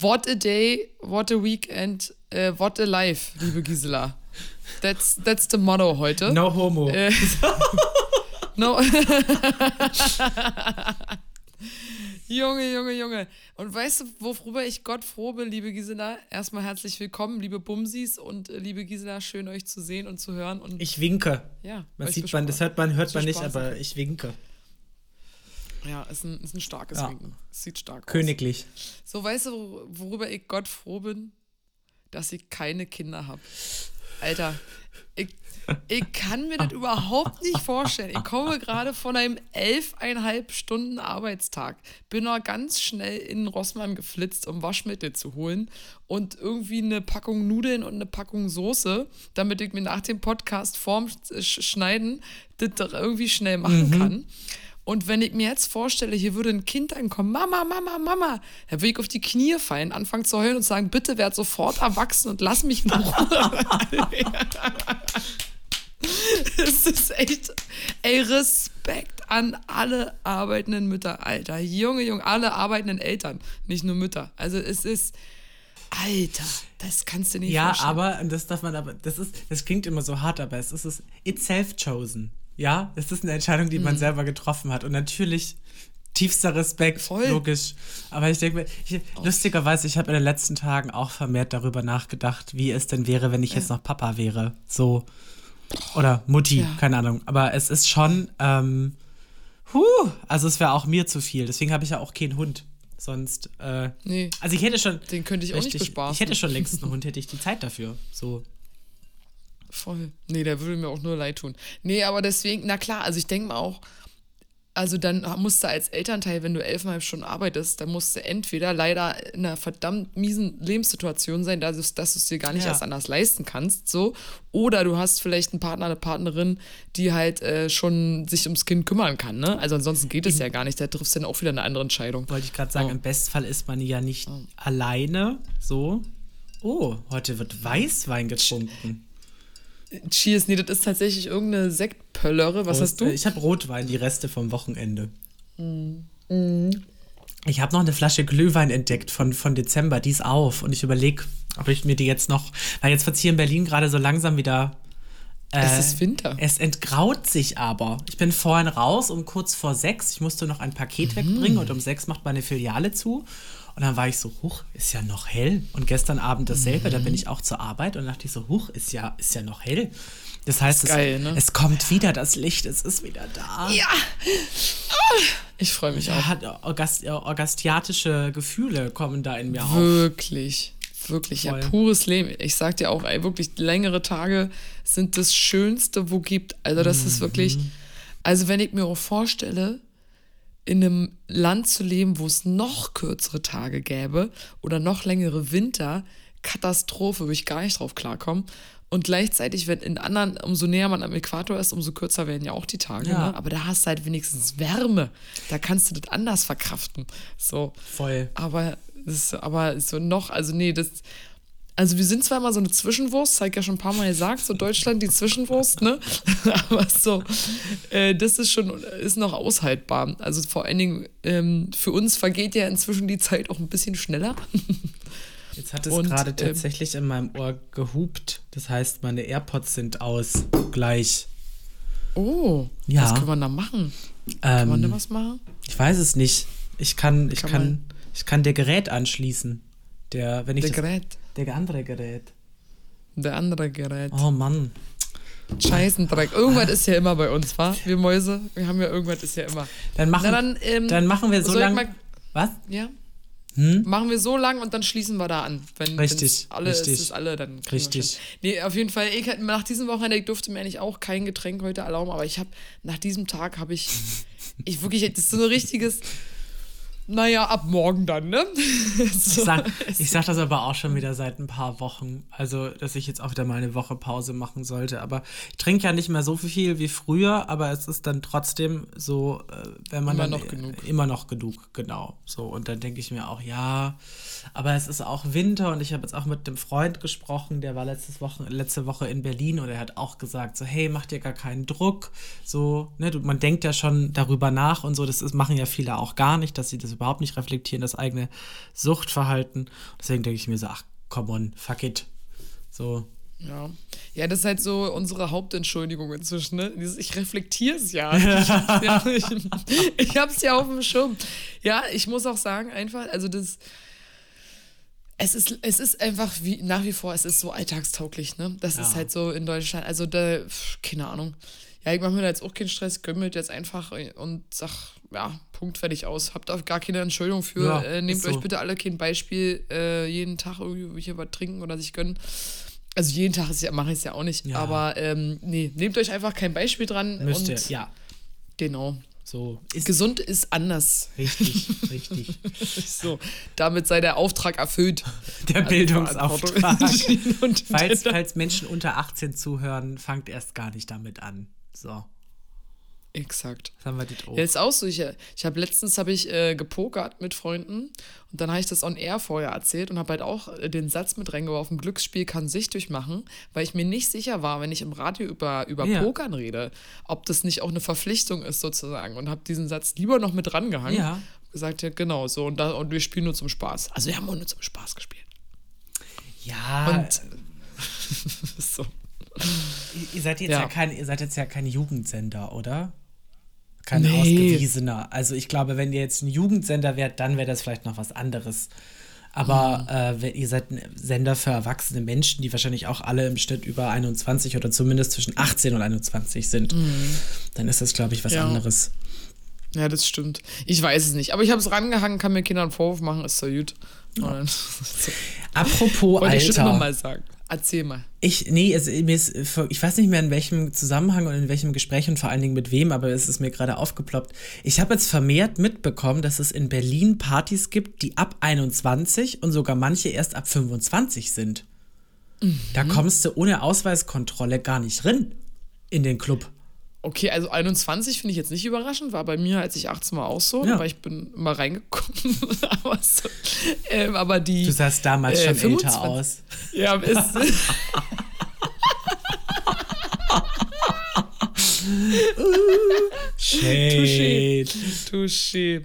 What a day, what a weekend, uh, what a life, liebe Gisela. That's, that's the motto heute. No homo. Äh, no. Junge, Junge, Junge. Und weißt du, worüber ich Gott froh bin, liebe Gisela? Erstmal herzlich willkommen, liebe Bumsis und äh, liebe Gisela, schön euch zu sehen und zu hören. Und ich winke. Ja. Man sieht man, das hört man, hört man nicht, aber ich winke. Ja, ist ein, ist ein starkes ja. Winken. Sieht stark Königlich. aus. Königlich. So, weißt du, worüber ich Gott froh bin? Dass ich keine Kinder habe. Alter, ich, ich kann mir das überhaupt nicht vorstellen. Ich komme gerade von einem elfeinhalb Stunden Arbeitstag. Bin noch ganz schnell in Rossmann geflitzt, um Waschmittel zu holen und irgendwie eine Packung Nudeln und eine Packung Soße, damit ich mir nach dem Podcast vorm Schneiden das irgendwie schnell machen mhm. kann. Und wenn ich mir jetzt vorstelle, hier würde ein Kind ankommen, Mama, Mama, Mama, dann würde ich auf die Knie fallen, anfangen zu heulen und sagen, bitte werd sofort erwachsen und lass mich in Ruhe. Es ist echt, ey, Respekt an alle arbeitenden Mütter, Alter. Junge, Junge, alle arbeitenden Eltern, nicht nur Mütter. Also es ist, Alter, das kannst du nicht ja, vorstellen. Ja, aber, das darf man aber, das ist, das klingt immer so hart, aber es ist, it's self-chosen. Ja, es ist eine Entscheidung, die mhm. man selber getroffen hat. Und natürlich tiefster Respekt, Voll. logisch. Aber ich denke, ich, lustigerweise, ich habe in den letzten Tagen auch vermehrt darüber nachgedacht, wie es denn wäre, wenn ich ja. jetzt noch Papa wäre. So. Oder Mutti, ja. keine Ahnung. Aber es ist schon, ähm, huh, also es wäre auch mir zu viel. Deswegen habe ich ja auch keinen Hund. Sonst, äh, nee. Also ich hätte schon. Den könnte ich auch nicht bespaßen. Ich hätte schon längst einen Hund, hätte ich die Zeit dafür. So. Voll. Nee, der würde mir auch nur leid tun. Nee, aber deswegen, na klar, also ich denke mal auch, also dann musst du als Elternteil, wenn du elfeinhalb Stunden arbeitest, dann musst du entweder leider in einer verdammt miesen Lebenssituation sein, dass, du, dass du es dir gar nicht ja. erst anders leisten kannst, so. Oder du hast vielleicht einen Partner, eine Partnerin, die halt äh, schon sich ums Kind kümmern kann, ne? Also ansonsten geht es ja gar nicht, da triffst du dann auch wieder eine andere Entscheidung. Wollte ich gerade sagen, oh. im Bestfall ist man ja nicht oh. alleine, so. Oh, heute wird Weißwein getrunken. Cheers, nee, das ist tatsächlich irgendeine Sektpöllere. Was Prost, hast du? Ich habe Rotwein, die Reste vom Wochenende. Mm. Mm. Ich habe noch eine Flasche Glühwein entdeckt von, von Dezember, die ist auf. Und ich überlege, ob ich mir die jetzt noch. Weil jetzt wird hier in Berlin gerade so langsam wieder. Äh, es ist Winter. Es entgraut sich aber. Ich bin vorhin raus um kurz vor sechs. Ich musste noch ein Paket mm. wegbringen und um sechs macht meine Filiale zu. Und dann war ich so, huch, ist ja noch hell. Und gestern Abend dasselbe, mhm. da bin ich auch zur Arbeit und dachte ich so, huch, ist ja, ist ja noch hell. Das heißt, das geil, es, ne? es, kommt wieder das Licht, es ist wieder da. Ja. Ich freue mich auch. Hat orgast, orgastiatische Gefühle kommen da in mir wirklich, auf. Wirklich, wirklich, ja, pures Leben. Ich sag dir auch, ey, wirklich längere Tage sind das Schönste, wo gibt. Also das mhm. ist wirklich, also wenn ich mir auch vorstelle, in einem Land zu leben, wo es noch kürzere Tage gäbe oder noch längere Winter, Katastrophe, würde ich gar nicht drauf klarkommen. Und gleichzeitig, wenn in anderen, umso näher man am Äquator ist, umso kürzer werden ja auch die Tage. Ja. Ne? Aber da hast du halt wenigstens Wärme. Da kannst du das anders verkraften. So. Voll. Aber, das, aber so noch, also nee, das, also wir sind zwar immer so eine Zwischenwurst, habe ich ja schon ein paar Mal gesagt, so Deutschland die Zwischenwurst, ne? Aber so, äh, das ist schon, ist noch aushaltbar. Also vor allen Dingen, ähm, für uns vergeht ja inzwischen die Zeit auch ein bisschen schneller. Jetzt hat es gerade ähm, tatsächlich in meinem Ohr gehupt. Das heißt, meine AirPods sind aus gleich. Oh, ja. was kann man da machen? kann ähm, man da was machen? Ich weiß es nicht. Ich kann, ich kann, kann ich kann der Gerät anschließen. Der, wenn ich der das, Gerät. Der andere Gerät. Der andere Gerät. Oh Mann. Scheißendreck. Irgendwas ist ja immer bei uns, wa? Wir Mäuse, wir haben ja irgendwas ist ja immer. Dann machen, Na, dann, ähm, dann machen wir so lange. Was? Ja. Hm? Machen wir so lang und dann schließen wir da an. Wenn richtig, alle richtig. ist, ist alle, dann. Richtig. Nee, auf jeden Fall, ich, nach diesem Wochenende, ich durfte mir eigentlich auch kein Getränk heute erlauben, aber ich habe, nach diesem Tag habe ich, ich wirklich, das ist so ein richtiges naja, ab morgen dann, ne? so. ich, sag, ich sag das aber auch schon wieder seit ein paar Wochen. Also, dass ich jetzt auch wieder mal eine Woche Pause machen sollte. Aber ich trinke ja nicht mehr so viel wie früher, aber es ist dann trotzdem so, äh, wenn man. Immer dann, noch genug. Immer noch genug, genau. So, und dann denke ich mir auch, ja, aber es ist auch Winter und ich habe jetzt auch mit dem Freund gesprochen, der war letztes Woche, letzte Woche in Berlin und er hat auch gesagt, so, hey, mach dir gar keinen Druck. So, ne, man denkt ja schon darüber nach und so, das ist, machen ja viele auch gar nicht, dass sie das überhaupt nicht reflektieren, das eigene Suchtverhalten. Deswegen denke ich mir so, ach, come on, fuck it. So. Ja. ja, das ist halt so unsere Hauptentschuldigung inzwischen. Ne? Ich reflektiere es ja. ich, ich habe es ja auf dem Schirm. Ja, ich muss auch sagen, einfach, also das. Es ist, es ist einfach wie nach wie vor, es ist so alltagstauglich, ne? Das ja. ist halt so in Deutschland. Also da, keine Ahnung. Ja, ich mache mir da jetzt auch keinen Stress, mir jetzt einfach und sag, ja, Punkt fertig aus. Habt da gar keine Entschuldigung für. Ja, äh, nehmt euch so. bitte alle kein Beispiel, äh, jeden Tag irgendwie hier was trinken oder sich gönnen. Also jeden Tag ja, mache ich es ja auch nicht. Ja. Aber ähm, nee, nehmt euch einfach kein Beispiel dran. Müsst ihr, ja. Genau. So ist Gesund ist anders. Richtig, richtig. so, damit sei der Auftrag erfüllt. Der Bildungsauftrag. falls, falls Menschen unter 18 zuhören, fangt erst gar nicht damit an. So. Exakt. Das haben wir das auch. Ja, ist auch so. Ich, ich habe letztens habe ich äh, gepokert mit Freunden und dann habe ich das on air vorher erzählt und habe halt auch äh, den Satz mit reingeworfen, Glücksspiel kann süchtig machen, weil ich mir nicht sicher war, wenn ich im Radio über, über ja. Pokern rede, ob das nicht auch eine Verpflichtung ist sozusagen und habe diesen Satz lieber noch mit rangehangen. Ja. Gesagt, ja, genau so und, da, und wir spielen nur zum Spaß. Also wir haben nur zum Spaß gespielt. Ja. Und so. Ihr seid jetzt ja, ja kein, ihr seid jetzt ja kein Jugendsender, oder? Kein nee. ausgewiesener. Also ich glaube, wenn ihr jetzt ein Jugendsender wärt, dann wäre das vielleicht noch was anderes. Aber mhm. äh, ihr seid ein Sender für erwachsene Menschen, die wahrscheinlich auch alle im Schnitt über 21 oder zumindest zwischen 18 und 21 sind, mhm. dann ist das, glaube ich, was ja. anderes. Ja, das stimmt. Ich weiß es nicht. Aber ich habe es rangehangen, kann mir Kindern einen Vorwurf machen, ist so gut. Ja. Apropos Wollte Alter. Ich noch mal sagen. Erzähl mal. Ich, nee, mir ist, ich weiß nicht mehr in welchem Zusammenhang und in welchem Gespräch und vor allen Dingen mit wem, aber es ist mir gerade aufgeploppt. Ich habe jetzt vermehrt mitbekommen, dass es in Berlin Partys gibt, die ab 21 und sogar manche erst ab 25 sind. Mhm. Da kommst du ohne Ausweiskontrolle gar nicht rein in den Club. Okay, also 21 finde ich jetzt nicht überraschend, war bei mir, als ich 18 war, auch so, ja. aber ich bin mal reingekommen. aber, so, ähm, aber die. Du sahst damals äh, schon 25, älter aus. Ja, ist. Shade. Touché. Touché.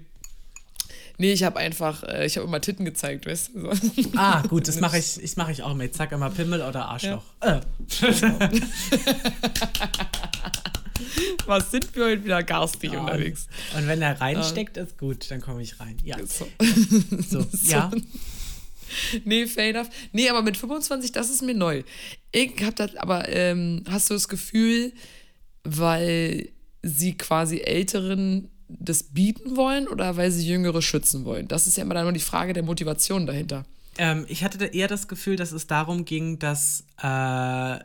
Nee, ich habe einfach, äh, ich habe immer Titten gezeigt, weißt du? Ah, gut, das mache ich, ich mache ich auch mit. Zack, immer Pimmel oder Arschloch. Ja. Äh. Was sind wir heute wieder garstig ja, unterwegs? Und wenn er reinsteckt, ist gut, dann komme ich rein. Ja. So. so. Ja. Nee, fair enough. Nee, aber mit 25, das ist mir neu. Ich hab das, aber ähm, hast du das Gefühl, weil sie quasi Älteren das bieten wollen oder weil sie Jüngere schützen wollen? Das ist ja immer dann nur die Frage der Motivation dahinter. Ähm, ich hatte eher das Gefühl, dass es darum ging, dass äh,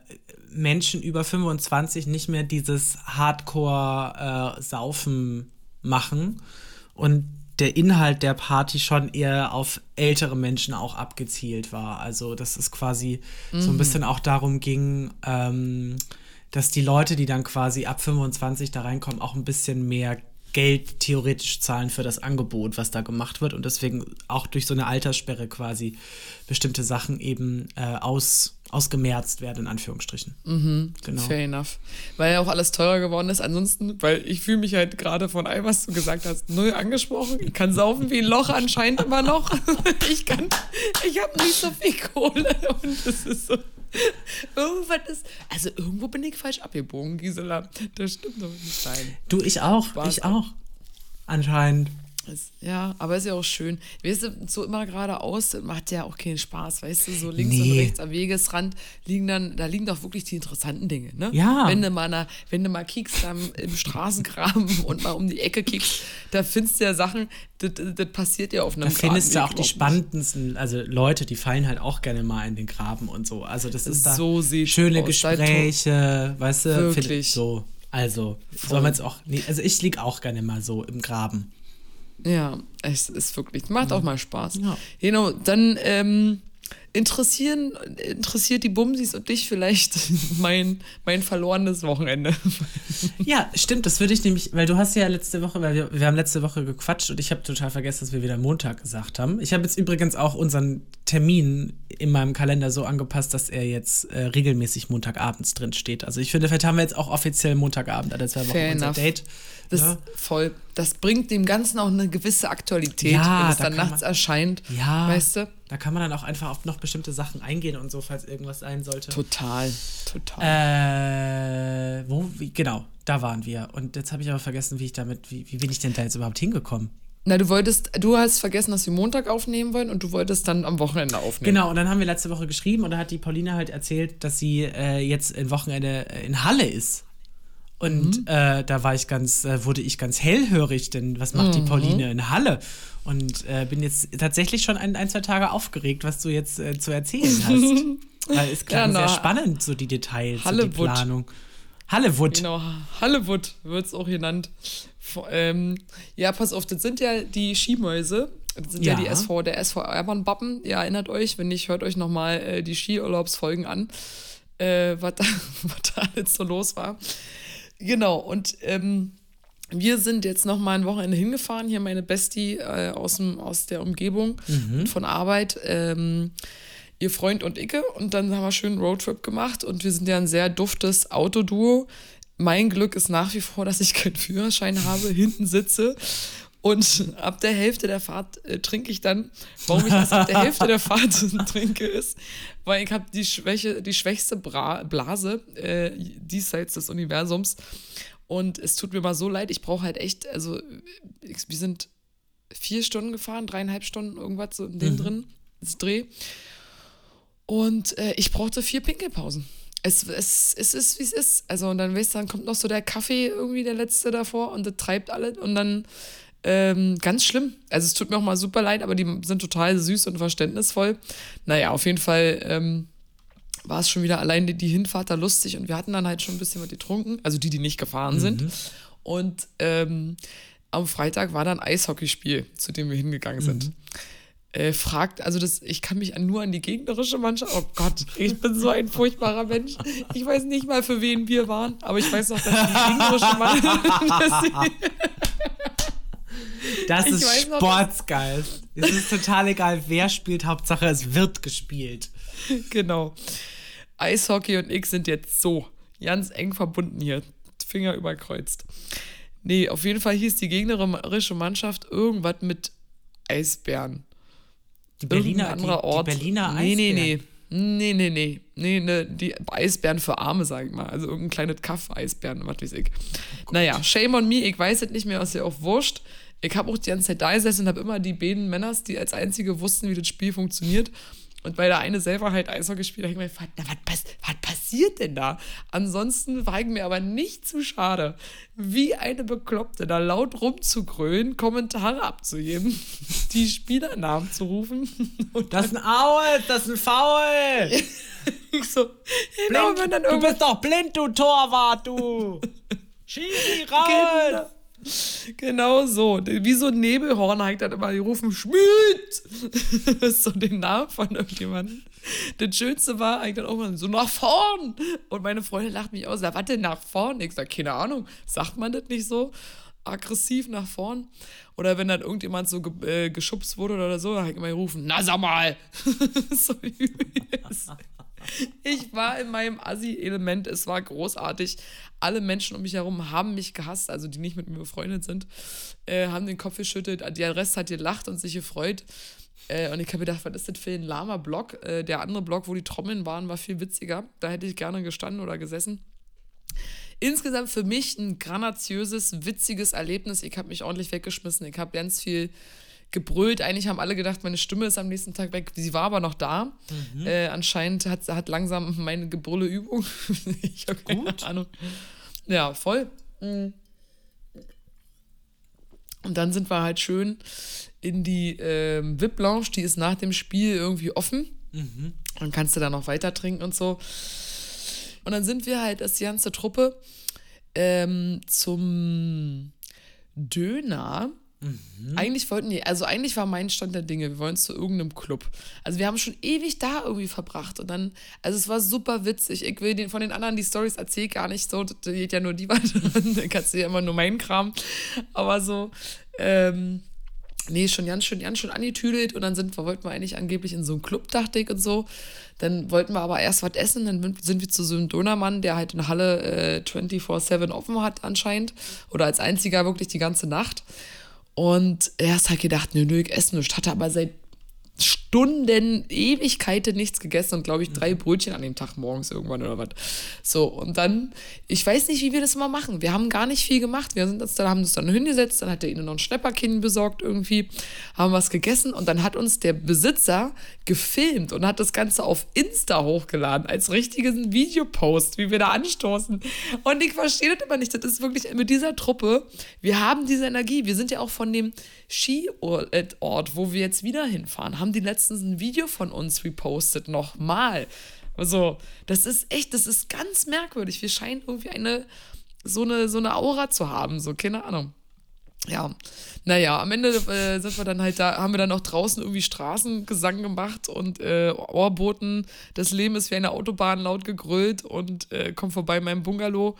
Menschen über 25 nicht mehr dieses Hardcore-Saufen äh, machen und der Inhalt der Party schon eher auf ältere Menschen auch abgezielt war. Also, dass es quasi mhm. so ein mhm. bisschen auch darum ging, ähm, dass die Leute, die dann quasi ab 25 da reinkommen, auch ein bisschen mehr Geld theoretisch zahlen für das Angebot, was da gemacht wird und deswegen auch durch so eine Alterssperre quasi bestimmte Sachen eben äh, aus ausgemerzt werden, in Anführungsstrichen. Mhm, genau. Fair enough. Weil ja auch alles teurer geworden ist. Ansonsten, weil ich fühle mich halt gerade von allem, was du gesagt hast, null angesprochen. Ich kann saufen wie ein Loch anscheinend immer noch. ich kann, ich habe nicht so viel Kohle und das ist so. Irgendwas ist. Also irgendwo bin ich falsch abgebogen, Gisela. Das stimmt doch nicht sein. Du, ich auch. Spaß ich auch. Anscheinend. Ist, ja, aber ist ja auch schön. Weißt du, so immer geradeaus macht ja auch keinen Spaß, weißt du, so links nee. und rechts am Wegesrand liegen dann, da liegen doch wirklich die interessanten Dinge, ne? Ja. Wenn du mal, na, wenn du mal kiekst dann im Straßengraben und mal um die Ecke kiekst, da findest du ja Sachen, das, das passiert ja auf einem Da findest du auch die spannendsten, also Leute, die fallen halt auch gerne mal in den Graben und so. Also das ist da so schöne aus. Gespräche, weißt du, wirklich. so. Also, soll man es auch, nee, also ich liege auch gerne mal so im Graben. Ja, es ist wirklich, macht auch mal Spaß. Ja. Genau, dann ähm, interessieren, interessiert die Bumsis und dich vielleicht mein, mein verlorenes Wochenende. Ja, stimmt, das würde ich nämlich, weil du hast ja letzte Woche, weil wir, wir haben letzte Woche gequatscht und ich habe total vergessen, dass wir wieder Montag gesagt haben. Ich habe jetzt übrigens auch unseren Termin in meinem Kalender so angepasst, dass er jetzt äh, regelmäßig Montagabends drin steht. Also ich finde, vielleicht haben wir jetzt auch offiziell Montagabend alle zwei Wochen unser Date. Das ja. voll. Das bringt dem Ganzen auch eine gewisse Aktualität, ja, wenn es da dann nachts man, erscheint. Ja. Weißt du? Da kann man dann auch einfach auf noch bestimmte Sachen eingehen und so, falls irgendwas sein sollte. Total, total. Äh, wo, wie, genau, da waren wir. Und jetzt habe ich aber vergessen, wie ich damit, wie, wie bin ich denn da jetzt überhaupt hingekommen? Na, du wolltest, du hast vergessen, dass wir Montag aufnehmen wollen und du wolltest dann am Wochenende aufnehmen. Genau, und dann haben wir letzte Woche geschrieben und da hat die Pauline halt erzählt, dass sie äh, jetzt ein Wochenende in Halle ist. Und mhm. äh, da war ich ganz, äh, wurde ich ganz hellhörig, denn was macht mhm. die Pauline in Halle? Und äh, bin jetzt tatsächlich schon ein, ein, zwei Tage aufgeregt, was du jetzt äh, zu erzählen hast. Weil es klang ja, sehr spannend, so die Details, so die Planung. Hollywood. Genau, Hollywood wird es auch genannt. Ähm, ja, pass auf, das sind ja die Skimäuse. Das sind ja, ja die SV, der SV Ermann-Bappen. Ihr erinnert euch, wenn nicht, hört euch nochmal äh, die Skiurlaubsfolgen an, äh, was, da, was da alles so los war. Genau, und ähm, wir sind jetzt noch mal ein Wochenende hingefahren. Hier meine Bestie äh, aus, dem, aus der Umgebung mhm. von Arbeit. Ähm, ihr Freund und Icke. Und dann haben wir schön einen Roadtrip gemacht. Und wir sind ja ein sehr duftes Autoduo. Mein Glück ist nach wie vor, dass ich keinen Führerschein habe, hinten sitze. Und ab der Hälfte der Fahrt äh, trinke ich dann. Warum ich erst ab der Hälfte der Fahrt trinke, ist, weil ich habe die Schwäche, die schwächste Bra Blase äh, diesseits des Universums. Und es tut mir mal so leid, ich brauche halt echt, also ich, wir sind vier Stunden gefahren, dreieinhalb Stunden, irgendwas so in dem mhm. drin, das Dreh. Und äh, ich brauchte vier Pinkelpausen. Es, es, es ist, wie es ist. Also, und dann weißt du, dann kommt noch so der Kaffee irgendwie, der letzte davor, und das treibt alle. Und dann ähm, ganz schlimm. Also, es tut mir auch mal super leid, aber die sind total süß und verständnisvoll. Naja, auf jeden Fall ähm, war es schon wieder allein die, die Hinfahrt da lustig. Und wir hatten dann halt schon ein bisschen was getrunken. Also, die, die nicht gefahren mhm. sind. Und ähm, am Freitag war dann Eishockeyspiel, zu dem wir hingegangen sind. Mhm äh, fragt, also das, ich kann mich nur an die gegnerische Mannschaft, oh Gott, ich bin so ein furchtbarer Mensch. Ich weiß nicht mal, für wen wir waren, aber ich weiß noch, dass die gegnerische Mannschaft. das ist Sportsgeist. es ist total egal, wer spielt, Hauptsache es wird gespielt. Genau. Eishockey und ich sind jetzt so ganz eng verbunden hier. Finger überkreuzt. Nee, auf jeden Fall hieß die gegnerische Mannschaft irgendwas mit Eisbären. Die Berliner, anderer die, Ort. Die Berliner nee, Eisbären. Nee, nee, nee. Nee, nee, nee. ne, die Eisbären für Arme, sag ich mal. Also irgendein kleines Kaff-Eisbären, was weiß ich. Oh naja, shame on me, ich weiß es nicht mehr, was ja auch wurscht. Ich habe auch die ganze Zeit da gesessen und habe immer die beiden Männers, die als einzige wussten, wie das Spiel funktioniert, und weil der eine selber halt Eishockey spielt, habe ich mir gefragt, na, was, pass was passiert denn da? Ansonsten war ich mir aber nicht zu schade, wie eine Bekloppte da laut rumzugrölen, Kommentare abzugeben, die Spielernamen zu rufen. das ist ein Aue, das ist ein Foul. ich so, genau, blind, wenn dann du bist doch blind, du Torwart, du. Schiri, raus. Genau. Genau so. Wie so ein Nebelhorn ich dann immer gerufen, Schmied! so den Namen von irgendjemandem. Das Schönste war eigentlich dann auch mal so nach vorn. Und meine Freundin lacht mich aus. Was denn nach vorn? Ich sage, keine Ahnung. Sagt man das nicht so? Aggressiv nach vorn? Oder wenn dann irgendjemand so ge äh, geschubst wurde oder so, dann habe ich immer gerufen, na sag mal! so übelst. Ich war in meinem Assi-Element. Es war großartig. Alle Menschen um mich herum haben mich gehasst, also die nicht mit mir befreundet sind, äh, haben den Kopf geschüttelt. Der Rest hat gelacht und sich gefreut. Äh, und ich habe gedacht, was ist das für ein lahmer Block? Äh, der andere Block, wo die Trommeln waren, war viel witziger. Da hätte ich gerne gestanden oder gesessen. Insgesamt für mich ein granatiöses, witziges Erlebnis. Ich habe mich ordentlich weggeschmissen. Ich habe ganz viel gebrüllt. Eigentlich haben alle gedacht, meine Stimme ist am nächsten Tag weg. Sie war aber noch da. Mhm. Äh, anscheinend hat, hat langsam meine Gebrülle Übung. ich habe keine Gut. Ahnung. Ja, voll. Mhm. Und dann sind wir halt schön in die äh, VIP-Lounge, die ist nach dem Spiel irgendwie offen. Mhm. Dann kannst du da noch weiter trinken und so. Und dann sind wir halt als die ganze Truppe ähm, zum Döner Mhm. Eigentlich wollten die, also eigentlich war mein Stand der Dinge, wir wollen zu irgendeinem Club. Also wir haben schon ewig da irgendwie verbracht und dann, also es war super witzig. Ich will den, von den anderen die Stories erzählen gar nicht so, da geht ja nur die weiter, dann kannst du ja immer nur meinen Kram. Aber so, ähm, Nee, schon ganz schön, ganz schön angetüdelt und dann sind wir, wollten wir eigentlich angeblich in so einen Club, dachte ich und so. Dann wollten wir aber erst was essen, dann sind wir zu so einem Dönermann, der halt in Halle äh, 24-7 offen hat anscheinend. Oder als einziger wirklich die ganze Nacht. Und er hat halt gedacht, nö, nö, ich esse nichts. Hatte aber seit Stunden, Ewigkeiten nichts gegessen und glaube ich drei Brötchen an dem Tag morgens irgendwann oder was. So, und dann, ich weiß nicht, wie wir das immer machen. Wir haben gar nicht viel gemacht. Wir sind uns dann, haben uns dann hingesetzt, dann hat der ihnen noch ein Schnäpperkind besorgt irgendwie, haben was gegessen und dann hat uns der Besitzer gefilmt und hat das Ganze auf Insta hochgeladen als richtigen Videopost, wie wir da anstoßen. Und ich verstehe das immer nicht. Das ist wirklich mit dieser Truppe, wir haben diese Energie. Wir sind ja auch von dem Skiort, wo wir jetzt wieder hinfahren, haben die letztens ein Video von uns repostet, nochmal. Also, das ist echt, das ist ganz merkwürdig. Wir scheinen irgendwie eine, so eine, so eine Aura zu haben, so, keine Ahnung. Ja, naja, am Ende äh, sind wir dann halt da, haben wir dann auch draußen irgendwie Straßengesang gemacht und äh, Ohrboten, das Leben ist wie eine Autobahn laut gegrölt und äh, kommt vorbei in meinem Bungalow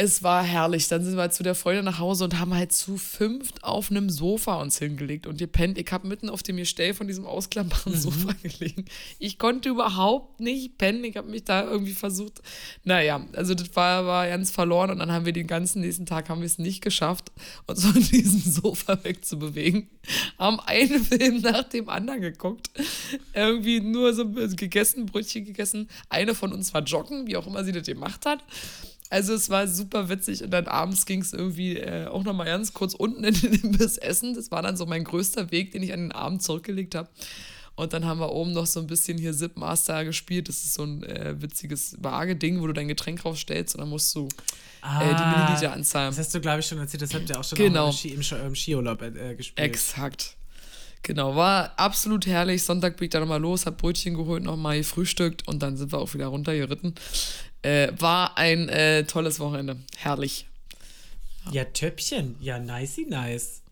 es war herrlich. Dann sind wir halt zu der Freundin nach Hause und haben halt zu fünft auf einem Sofa uns hingelegt und gepennt. Ich habe mitten auf dem Gestell von diesem ausklappbaren mhm. Sofa gelegen. Ich konnte überhaupt nicht pennen. Ich habe mich da irgendwie versucht. Naja, also das war, war ganz verloren und dann haben wir den ganzen nächsten Tag haben wir es nicht geschafft, uns von diesem Sofa wegzubewegen. Haben einen Film nach dem anderen geguckt. Irgendwie nur so gegessen, Brötchen gegessen. Eine von uns war joggen, wie auch immer sie das gemacht hat. Also es war super witzig und dann abends ging es irgendwie äh, auch nochmal ganz kurz unten in den Imbiss essen. Das war dann so mein größter Weg, den ich an den Abend zurückgelegt habe. Und dann haben wir oben noch so ein bisschen hier Zip Master gespielt. Das ist so ein äh, witziges Waage-Ding, wo du dein Getränk raufstellst und dann musst du ah, äh, die ah, Milliliter anzahlen. Das hast du, glaube ich, schon erzählt. Das habt ihr auch schon genau. im, Ski, im, im Skiurlaub äh, gespielt. Exakt. Genau, war absolut herrlich. Sonntag bin ich dann nochmal los, hab Brötchen geholt, nochmal gefrühstückt und dann sind wir auch wieder runtergeritten. Äh, war ein äh, tolles Wochenende. Herrlich. Ja. Töpfchen. Ja, nicey nice.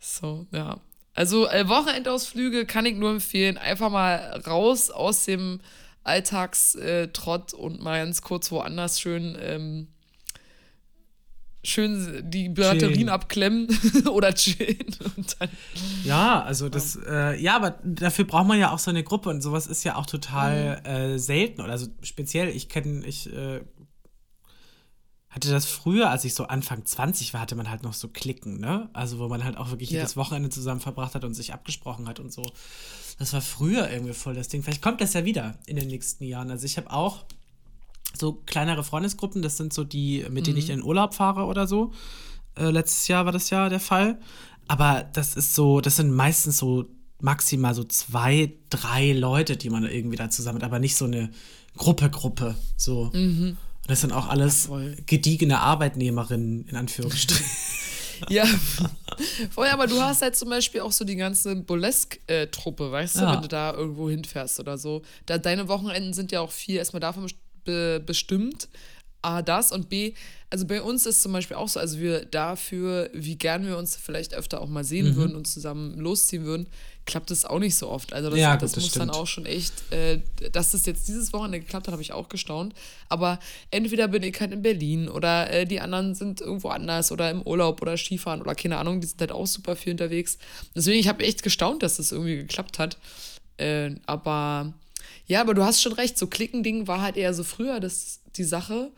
So, ja. Also äh, Wochenendausflüge kann ich nur empfehlen. Einfach mal raus aus dem Alltagstrott und mal ganz kurz woanders schön ähm, schön die Batterien chillen. abklemmen oder chillen. ja, also das, äh, ja, aber dafür braucht man ja auch so eine Gruppe und sowas ist ja auch total mhm. äh, selten. Oder also speziell, ich kenne, ich äh, hatte das früher, als ich so Anfang 20 war, hatte man halt noch so Klicken, ne? Also wo man halt auch wirklich ja. jedes Wochenende zusammen verbracht hat und sich abgesprochen hat und so. Das war früher irgendwie voll das Ding. Vielleicht kommt das ja wieder in den nächsten Jahren. Also ich habe auch so kleinere Freundesgruppen, das sind so die, mit denen mhm. ich in Urlaub fahre oder so. Äh, letztes Jahr war das ja der Fall. Aber das ist so, das sind meistens so maximal so zwei, drei Leute, die man irgendwie da zusammen hat, aber nicht so eine Gruppe, Gruppe. So. Mhm. Und das sind auch alles gediegene Arbeitnehmerinnen, in Anführungsstrichen. ja, vorher, aber du hast halt zum Beispiel auch so die ganze Burlesque-Truppe, weißt ja. du, wenn du da irgendwo hinfährst oder so. Da, deine Wochenenden sind ja auch viel erstmal davon be bestimmt. A, das und B, also bei uns ist zum Beispiel auch so, also wir dafür, wie gern wir uns vielleicht öfter auch mal sehen mhm. würden und zusammen losziehen würden, klappt es auch nicht so oft. Also das, ja, das, das muss stimmt. dann auch schon echt, äh, dass das jetzt dieses Wochenende geklappt hat, habe ich auch gestaunt. Aber entweder bin ich halt in Berlin oder äh, die anderen sind irgendwo anders oder im Urlaub oder Skifahren oder keine Ahnung, die sind halt auch super viel unterwegs. Deswegen, ich habe echt gestaunt, dass das irgendwie geklappt hat. Äh, aber ja, aber du hast schon recht, so Klickending war halt eher so früher das, die Sache.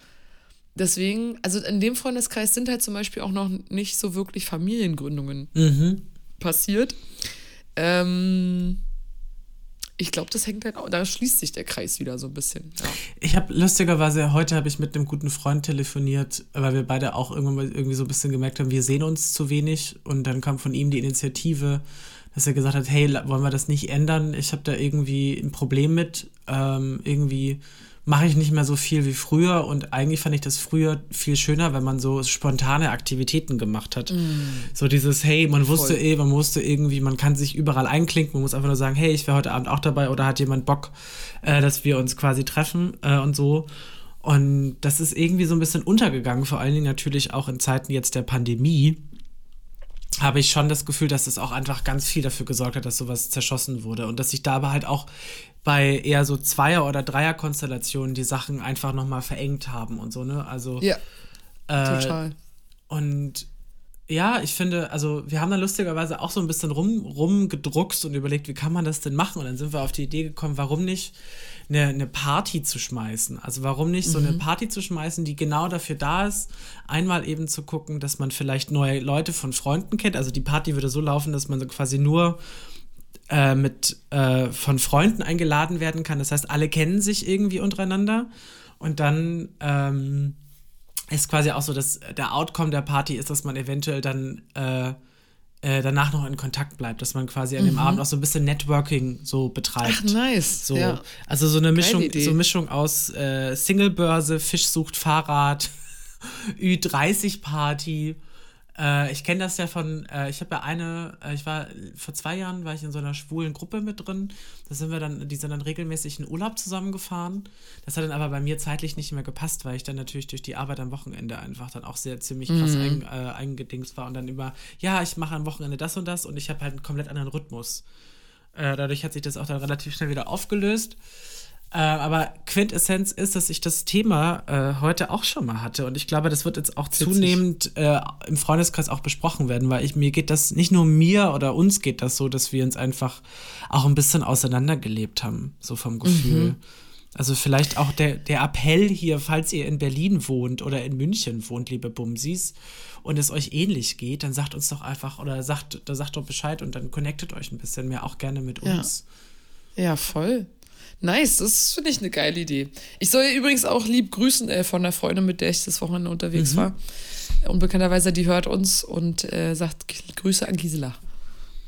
Deswegen, also in dem Freundeskreis sind halt zum Beispiel auch noch nicht so wirklich Familiengründungen mhm. passiert. Ähm, ich glaube, das hängt halt auch, da schließt sich der Kreis wieder so ein bisschen. Ja. Ich habe lustigerweise, heute habe ich mit einem guten Freund telefoniert, weil wir beide auch irgendwann mal irgendwie so ein bisschen gemerkt haben, wir sehen uns zu wenig und dann kam von ihm die Initiative, dass er gesagt hat, hey, wollen wir das nicht ändern? Ich habe da irgendwie ein Problem mit. Ähm, irgendwie mache ich nicht mehr so viel wie früher und eigentlich fand ich das früher viel schöner, wenn man so spontane Aktivitäten gemacht hat. Mm. So dieses, hey, man wusste eh, man wusste irgendwie, man kann sich überall einklinken, man muss einfach nur sagen, hey, ich wäre heute Abend auch dabei oder hat jemand Bock, äh, dass wir uns quasi treffen äh, und so. Und das ist irgendwie so ein bisschen untergegangen, vor allen Dingen natürlich auch in Zeiten jetzt der Pandemie habe ich schon das Gefühl, dass es auch einfach ganz viel dafür gesorgt hat, dass sowas zerschossen wurde und dass sich da aber halt auch bei eher so Zweier- oder Dreier-Konstellationen die Sachen einfach nochmal verengt haben und so, ne? Also. Ja. Äh, total. Und ja, ich finde, also wir haben da lustigerweise auch so ein bisschen rum, rumgedruckst und überlegt, wie kann man das denn machen? Und dann sind wir auf die Idee gekommen, warum nicht eine, eine Party zu schmeißen? Also warum nicht so eine mhm. Party zu schmeißen, die genau dafür da ist, einmal eben zu gucken, dass man vielleicht neue Leute von Freunden kennt. Also die Party würde so laufen, dass man so quasi nur äh, mit äh, von Freunden eingeladen werden kann. Das heißt, alle kennen sich irgendwie untereinander. Und dann ähm, ist quasi auch so, dass der Outcome der Party ist, dass man eventuell dann äh, äh, danach noch in Kontakt bleibt, dass man quasi an dem mhm. Abend auch so ein bisschen Networking so betreibt. Ach, nice. So, ja. Also so eine Mischung, so Mischung aus äh, Singlebörse, Fisch sucht Fahrrad, Ü30-Party äh, ich kenne das ja von, äh, ich habe ja eine, äh, ich war vor zwei Jahren war ich in so einer schwulen Gruppe mit drin. Da sind wir dann, die sind dann regelmäßig in Urlaub zusammengefahren. Das hat dann aber bei mir zeitlich nicht mehr gepasst, weil ich dann natürlich durch die Arbeit am Wochenende einfach dann auch sehr ziemlich krass mhm. ein, äh, eingedingst war und dann immer, ja, ich mache am Wochenende das und das und ich habe halt einen komplett anderen Rhythmus. Äh, dadurch hat sich das auch dann relativ schnell wieder aufgelöst. Äh, aber Quintessenz ist, dass ich das Thema äh, heute auch schon mal hatte. Und ich glaube, das wird jetzt auch Witzig. zunehmend äh, im Freundeskreis auch besprochen werden, weil ich, mir geht das, nicht nur mir oder uns geht das so, dass wir uns einfach auch ein bisschen auseinandergelebt haben, so vom Gefühl. Mhm. Also vielleicht auch der, der Appell hier, falls ihr in Berlin wohnt oder in München wohnt, liebe Bumsis, und es euch ähnlich geht, dann sagt uns doch einfach oder sagt, da sagt doch Bescheid und dann connectet euch ein bisschen mehr auch gerne mit uns. Ja, ja voll. Nice, das finde ich eine geile Idee. Ich soll übrigens auch lieb grüßen äh, von der Freundin, mit der ich das Wochenende unterwegs mhm. war. Unbekannterweise, die hört uns und äh, sagt Grüße an Gisela.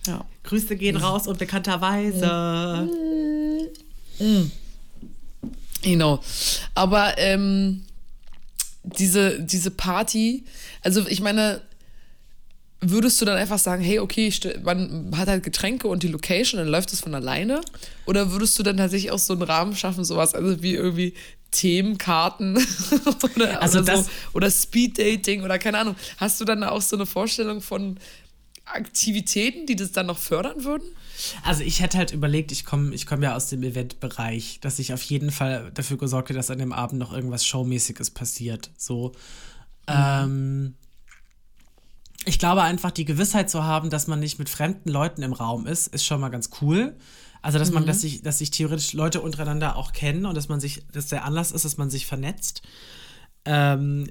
Ja. Grüße gehen mhm. raus, unbekannterweise. Mhm. mhm. Genau. Aber ähm, diese, diese Party, also ich meine, würdest du dann einfach sagen, hey, okay, man hat halt Getränke und die Location, dann läuft das von alleine? Oder würdest du dann tatsächlich auch so einen Rahmen schaffen, sowas, also wie irgendwie Themenkarten oder, also oder, so, oder Speeddating oder keine Ahnung. Hast du dann auch so eine Vorstellung von Aktivitäten, die das dann noch fördern würden? Also ich hätte halt überlegt, ich komme ich komm ja aus dem Eventbereich, dass ich auf jeden Fall dafür gesorgt hätte, dass an dem Abend noch irgendwas Showmäßiges passiert. So. Mhm. Ähm, ich glaube einfach, die Gewissheit zu haben, dass man nicht mit fremden Leuten im Raum ist, ist schon mal ganz cool. Also, dass man, mhm. dass sich, dass sich theoretisch Leute untereinander auch kennen und dass man sich, dass der Anlass ist, dass man sich vernetzt. Ähm,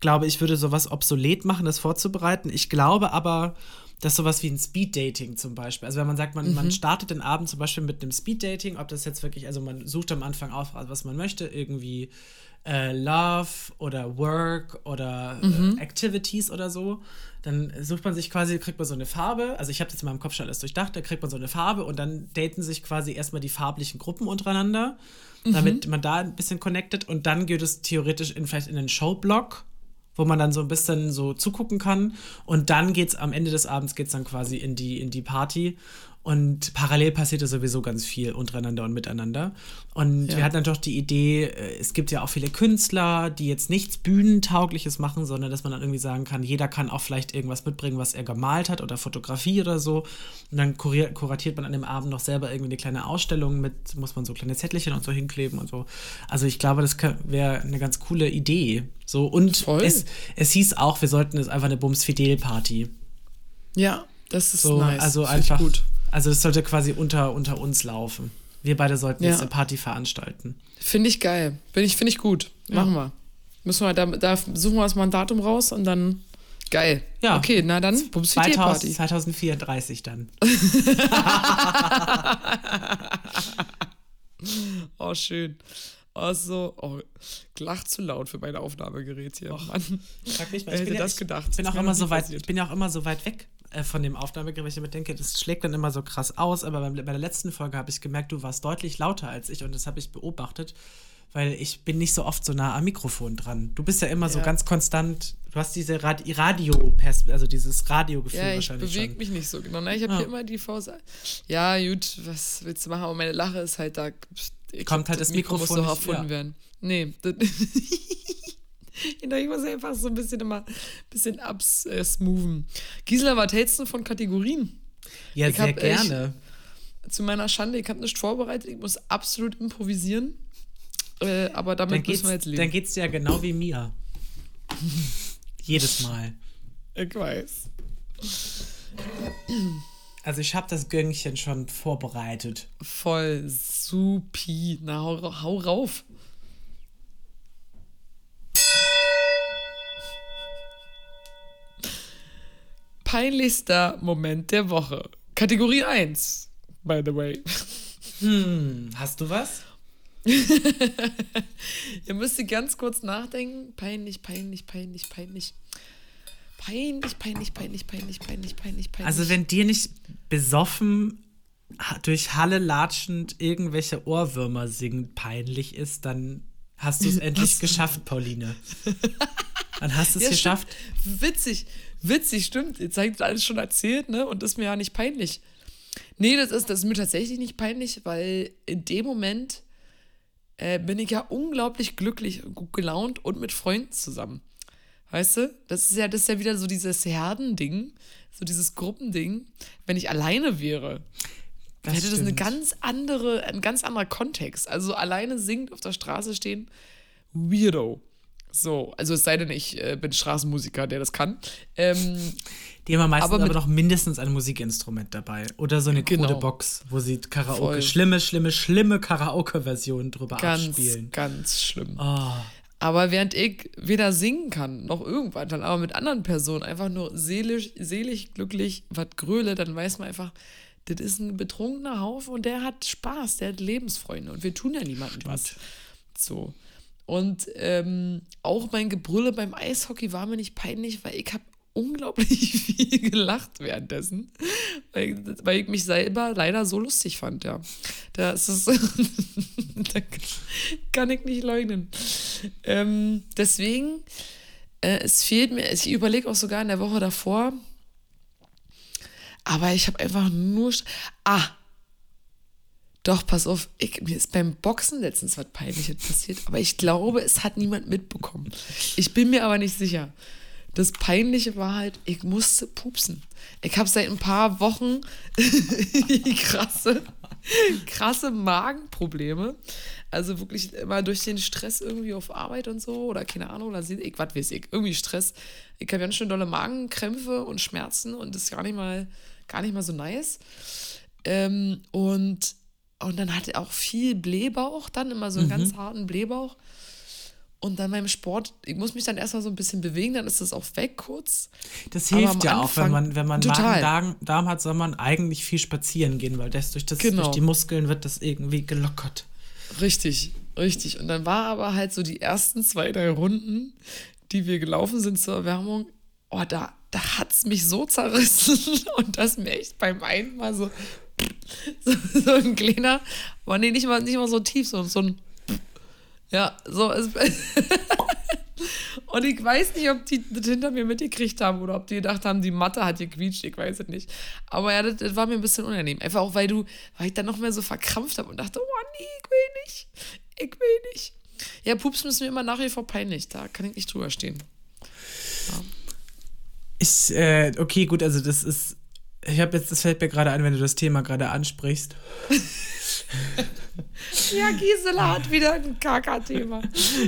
glaube ich, würde sowas obsolet machen, das vorzubereiten. Ich glaube aber, dass sowas wie ein Speed-Dating zum Beispiel, also wenn man sagt, man, mhm. man startet den Abend zum Beispiel mit einem Speed-Dating, ob das jetzt wirklich, also man sucht am Anfang auf, was man möchte, irgendwie äh, Love oder Work oder mhm. äh, Activities oder so, dann sucht man sich quasi, kriegt man so eine Farbe. Also ich habe das in meinem Kopf schon alles durchdacht, da kriegt man so eine Farbe und dann daten sich quasi erstmal die farblichen Gruppen untereinander, mhm. damit man da ein bisschen connectet und dann geht es theoretisch in vielleicht in den Showblock wo man dann so ein bisschen so zugucken kann. Und dann geht es am Ende des Abends geht's dann quasi in die, in die Party. Und parallel passierte sowieso ganz viel untereinander und miteinander. Und ja. wir hatten dann doch die Idee, äh, es gibt ja auch viele Künstler, die jetzt nichts Bühnentaugliches machen, sondern dass man dann irgendwie sagen kann, jeder kann auch vielleicht irgendwas mitbringen, was er gemalt hat oder Fotografie oder so. Und dann kuratiert man an dem Abend noch selber irgendwie eine kleine Ausstellung mit, muss man so kleine Zettelchen und so hinkleben und so. Also ich glaube, das wäre eine ganz coole Idee. So, und es, es hieß auch, wir sollten es einfach eine Bums-Fidel-Party. Ja, das ist so, nice. Also einfach gut also es sollte quasi unter, unter uns laufen. Wir beide sollten ja. jetzt eine Party veranstalten. Finde ich geil. Finde ich, find ich gut. Machen ja. wir. Müssen wir da, da suchen wir uns mal ein Datum raus und dann. Geil. Ja. Okay, na dann. 2000, 2034 dann. oh, schön. Oh, so. Oh, lacht zu laut für mein Aufnahmegerät hier. Och, Mann. Sag nicht mal, ich hätte ja, das ich, gedacht. Bin auch immer so weit, ich bin ja auch immer so weit weg äh, von dem Aufnahmegerät, weil ich immer denke, das schlägt dann immer so krass aus. Aber bei, bei der letzten Folge habe ich gemerkt, du warst deutlich lauter als ich und das habe ich beobachtet, weil ich bin nicht so oft so nah am Mikrofon dran. Du bist ja immer ja. so ganz konstant. Du hast diese Rad Radio, also dieses Radiogefühl ja, ich wahrscheinlich. Ich bewege mich nicht so genau. Ne? Ich habe ja. hier immer die Faust. Ja, gut, was willst du machen? Aber meine Lache ist halt da. Kommt halt das, das Mikrofon. Mikro muss so erfunden ja. werden. Nee. ich muss einfach so ein bisschen immer ein bisschen absmoothen. Gisela, was hältst du von Kategorien? Ja, ich sehr hab, gerne. Ich, zu meiner Schande, ich habe nichts vorbereitet, ich muss absolut improvisieren. Äh, aber damit müssen wir jetzt leben. Dann geht es ja genau wie mir. Jedes Mal. Ich weiß. Also ich habe das Gönnchen schon vorbereitet. Voll supi. Na, hau, hau rauf. Peinlichster Moment der Woche. Kategorie 1, by the way. Hm, hast du was? Ihr müsst ganz kurz nachdenken. Peinlich, peinlich, peinlich, peinlich. Peinlich, peinlich, peinlich, peinlich, peinlich, peinlich, peinlich. Also wenn dir nicht besoffen durch Halle latschend irgendwelche Ohrwürmer singen peinlich ist, dann hast du es endlich geschafft, Pauline. Dann hast du es ja, geschafft. Stimmt. Witzig, witzig, stimmt. Jetzt habe ich alles schon erzählt, ne? Und das ist mir ja nicht peinlich. Nee, das ist, das ist mir tatsächlich nicht peinlich, weil in dem Moment äh, bin ich ja unglaublich glücklich gut gelaunt und mit Freunden zusammen. Weißt du? Das ist ja, das ist ja wieder so dieses Herdending, so dieses Gruppending. Wenn ich alleine wäre, das hätte stimmt. das eine ganz andere, ein ganz anderer Kontext. Also alleine singend auf der Straße stehen, weirdo. So, also es sei denn, ich äh, bin Straßenmusiker, der das kann. Ähm, die haben meistens aber, aber noch mindestens ein Musikinstrument dabei. Oder so eine genau. coole Box, wo sie Karaoke, Voll. schlimme, schlimme, schlimme Karaoke-Versionen drüber ganz, abspielen. Ganz schlimm. Oh. Aber während ich weder singen kann, noch irgendwann dann aber mit anderen Personen einfach nur seelisch, selig, glücklich, was gröle, dann weiß man einfach, das ist ein betrunkener Haufen und der hat Spaß, der hat Lebensfreunde und wir tun ja niemandem was. So. Und ähm, auch mein Gebrülle beim Eishockey war mir nicht peinlich, weil ich habe unglaublich viel gelacht währenddessen, weil, weil ich mich selber leider so lustig fand, ja. Das ist, da kann ich nicht leugnen. Ähm, deswegen, äh, es fehlt mir, ich überlege auch sogar in der Woche davor, aber ich habe einfach nur, ah, doch, pass auf, ich, mir ist beim Boxen letztens was Peinliches passiert, aber ich glaube, es hat niemand mitbekommen. Ich bin mir aber nicht sicher. Das Peinliche war halt, ich musste pupsen. Ich habe seit ein paar Wochen krasse, krasse Magenprobleme. Also wirklich immer durch den Stress irgendwie auf Arbeit und so oder keine Ahnung, oder ich, was weiß ich, irgendwie Stress. Ich habe ganz schön dolle Magenkrämpfe und Schmerzen und das ist gar nicht mal, gar nicht mal so nice. Ähm, und, und dann hatte auch viel Blähbauch, dann immer so einen mhm. ganz harten Blähbauch. Und dann beim Sport, ich muss mich dann erstmal so ein bisschen bewegen, dann ist das auch weg kurz. Das hilft ja Anfang, auch, wenn man, wenn man Magen-Darm hat, soll man eigentlich viel spazieren gehen, weil das durch, das, genau. durch die Muskeln wird das irgendwie gelockert. Richtig, richtig. Und dann war aber halt so die ersten zwei, drei Runden, die wir gelaufen sind zur Erwärmung, oh, da, da hat es mich so zerrissen und das mir echt beim einen Mal so, so, so ein kleiner, aber nee, nicht mal, nicht mal so tief, so, so ein ja, so ist. Und ich weiß nicht, ob die das hinter mir mitgekriegt haben oder ob die gedacht haben, die Matte hat gequietscht, ich weiß es nicht. Aber ja, das, das, war mir ein bisschen unangenehm. Einfach auch, weil du, weil ich dann noch mehr so verkrampft habe und dachte, oh nee, ich will nicht. Ich will nicht. Ja, Pups müssen mir immer nach wie vor peinlich. Da kann ich nicht drüber stehen. Ja. Ich, äh, okay, gut, also das ist. Ich habe jetzt, das fällt mir gerade ein, wenn du das Thema gerade ansprichst. ja, Gisela hat wieder ein Kaka-Thema.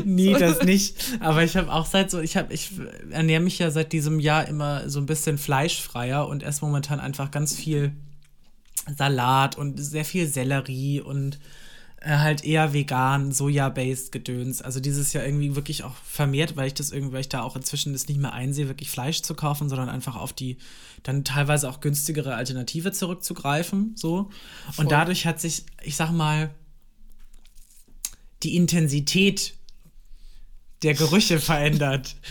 nee, das nicht. Aber ich habe auch seit so, ich habe, ich ernähre mich ja seit diesem Jahr immer so ein bisschen fleischfreier und esse momentan einfach ganz viel Salat und sehr viel Sellerie und äh, halt eher vegan, Soja-based Gedöns. Also dieses Jahr irgendwie wirklich auch vermehrt, weil ich das irgendwie, weil ich da auch inzwischen das nicht mehr einsehe, wirklich Fleisch zu kaufen, sondern einfach auf die dann teilweise auch günstigere Alternative zurückzugreifen. So. Voll. Und dadurch hat sich, ich sag mal, die Intensität der Gerüche verändert.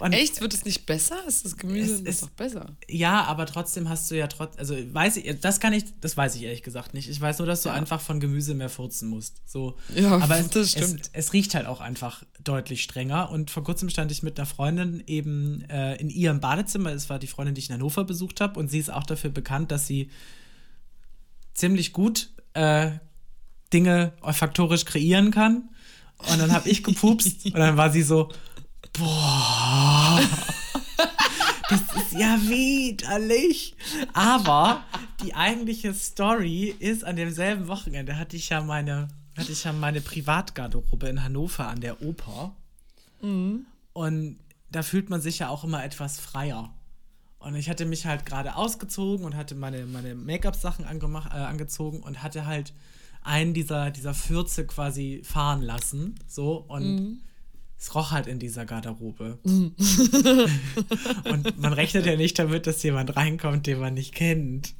Und Echt? Wird es nicht besser? Ist das Gemüse es, ist doch besser? Ja, aber trotzdem hast du ja trotz, also weiß ich, das kann ich, das weiß ich ehrlich gesagt nicht. Ich weiß nur, dass du ja. einfach von Gemüse mehr furzen musst. So. Ja, aber es, das stimmt. Es, es, riecht halt auch einfach deutlich strenger. Und vor kurzem stand ich mit einer Freundin eben äh, in ihrem Badezimmer. Es war die Freundin, die ich in Hannover besucht habe. Und sie ist auch dafür bekannt, dass sie ziemlich gut äh, Dinge olfaktorisch kreieren kann. Und dann habe ich gepupst und dann war sie so, Boah. Das ist ja widerlich. Aber die eigentliche Story ist, an demselben Wochenende hatte ich ja meine, hatte ich ja meine Privatgarderobe in Hannover an der Oper. Mhm. Und da fühlt man sich ja auch immer etwas freier. Und ich hatte mich halt gerade ausgezogen und hatte meine, meine Make-up-Sachen äh, angezogen und hatte halt einen dieser, dieser Fürze quasi fahren lassen. So und mhm. Es roch halt in dieser Garderobe. und man rechnet ja nicht damit, dass jemand reinkommt, den man nicht kennt.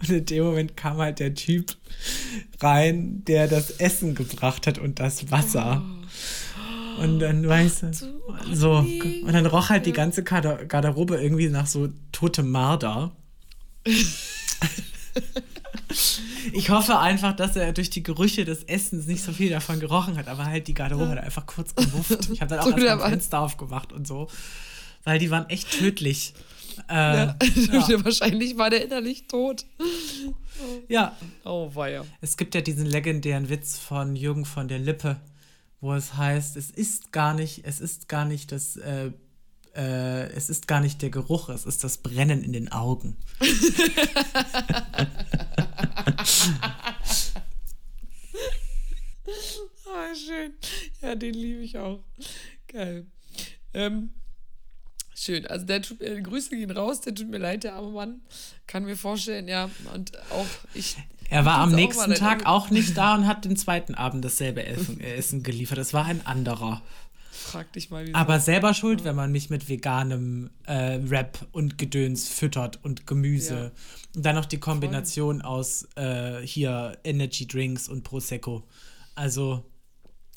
Und in dem Moment kam halt der Typ rein, der das Essen gebracht hat und das Wasser. Oh. Und dann, weißt du, so. Und dann roch halt die ganze Garderobe irgendwie nach so totem Marder. Ich hoffe einfach, dass er durch die Gerüche des Essens nicht so viel davon gerochen hat, aber halt die Garderobe hat einfach kurz gewufft. Ich habe dann auch so erst Fenster aufgemacht und so, weil die waren echt tödlich. Äh, ja. ja. Wahrscheinlich war der innerlich tot. Ja. Oh, weia. Es gibt ja diesen legendären Witz von Jürgen von der Lippe, wo es heißt, es ist gar nicht, es ist gar nicht das, äh, äh, es ist gar nicht der Geruch, es ist das Brennen in den Augen. ah, schön. Ja, den liebe ich auch. Geil. Ähm, schön. Also der tut mir, Grüße gehen raus, der tut mir leid, der arme Mann. Kann mir vorstellen, ja. Und auch ich er war am nächsten auch Tag auch nicht da und hat den zweiten Abend dasselbe Essen, äh, Essen geliefert. Es war ein anderer. Frag dich mal, wie Aber selber schuld, wenn man mich mit veganem äh, Rap und Gedöns füttert und Gemüse. Ja. Und dann noch die Kombination Voll. aus äh, hier Energy Drinks und Prosecco. Also.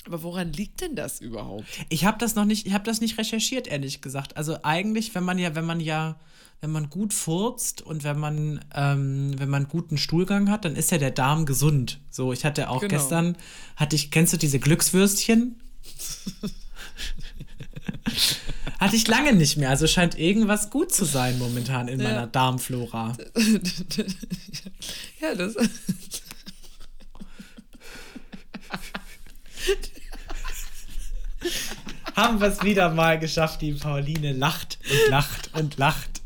Aber woran liegt denn das überhaupt? Ich habe das noch nicht, ich habe das nicht recherchiert, ehrlich gesagt. Also eigentlich, wenn man ja, wenn man ja wenn man gut furzt und wenn man, ähm, wenn man guten Stuhlgang hat, dann ist ja der Darm gesund. So, ich hatte auch genau. gestern, hatte ich, kennst du diese Glückswürstchen? hatte ich lange nicht mehr. Also scheint irgendwas gut zu sein momentan in ja. meiner Darmflora. ja, das. Haben wir es wieder mal geschafft, die Pauline lacht und lacht und lacht.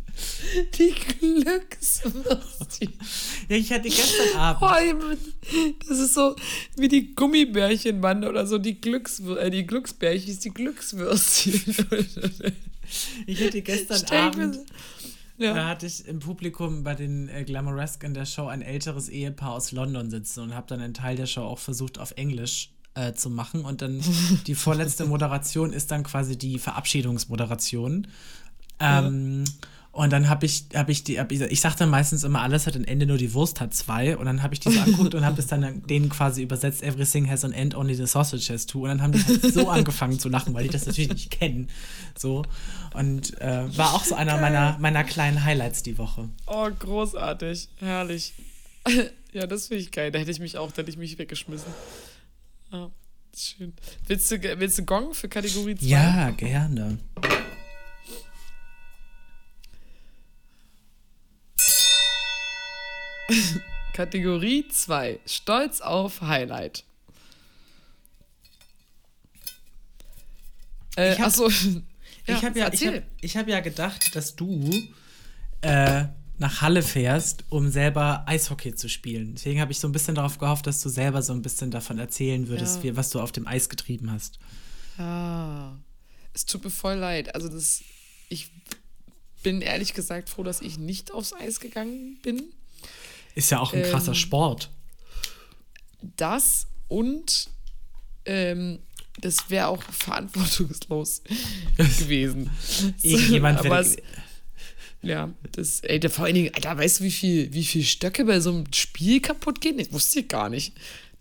Die Glückswürstchen. Ja, ich hatte gestern Abend. Das ist so wie die Gummibärchenbande oder so, die, Glückswür äh, die Glücksbärchen, die Glückswürstchen. ich hatte gestern Stell Abend. Ja. Da hatte ich im Publikum bei den äh, Glamouresque in der Show ein älteres Ehepaar aus London sitzen und habe dann einen Teil der Show auch versucht auf Englisch äh, zu machen. Und dann die vorletzte Moderation ist dann quasi die Verabschiedungsmoderation. Ähm, ja. Und dann habe ich, habe ich die, hab ich, ich sage dann meistens immer, alles hat ein Ende, nur die Wurst hat zwei. Und dann habe ich die so angeguckt und habe das dann denen quasi übersetzt, everything has an end, only the sausage has two. Und dann haben die halt so angefangen zu lachen, weil die das natürlich nicht kennen. So. Und äh, war auch so einer meiner, meiner kleinen Highlights die Woche. Oh, großartig. Herrlich. ja, das finde ich geil. Da hätte ich mich auch, da hätte ich mich weggeschmissen. Ja, schön. Willst du, willst du Gong für Kategorie 2? Ja, gerne. Kategorie 2. Stolz auf Highlight. Äh, ich habe so, ja, hab ja, ich hab, ich hab ja gedacht, dass du äh, nach Halle fährst, um selber Eishockey zu spielen. Deswegen habe ich so ein bisschen darauf gehofft, dass du selber so ein bisschen davon erzählen würdest, ja. wie, was du auf dem Eis getrieben hast. Ja, es tut mir voll leid. Also das, ich bin ehrlich gesagt froh, dass ich nicht aufs Eis gegangen bin. Ist ja auch ein krasser ähm, Sport. Das und ähm, das wäre auch verantwortungslos gewesen. Irgendjemand so, aber ja, das, ey, der, vor allen Dingen, Alter, weißt du, wie viel, wie viel Stöcke bei so einem Spiel kaputt gehen? Das wusste ich gar nicht.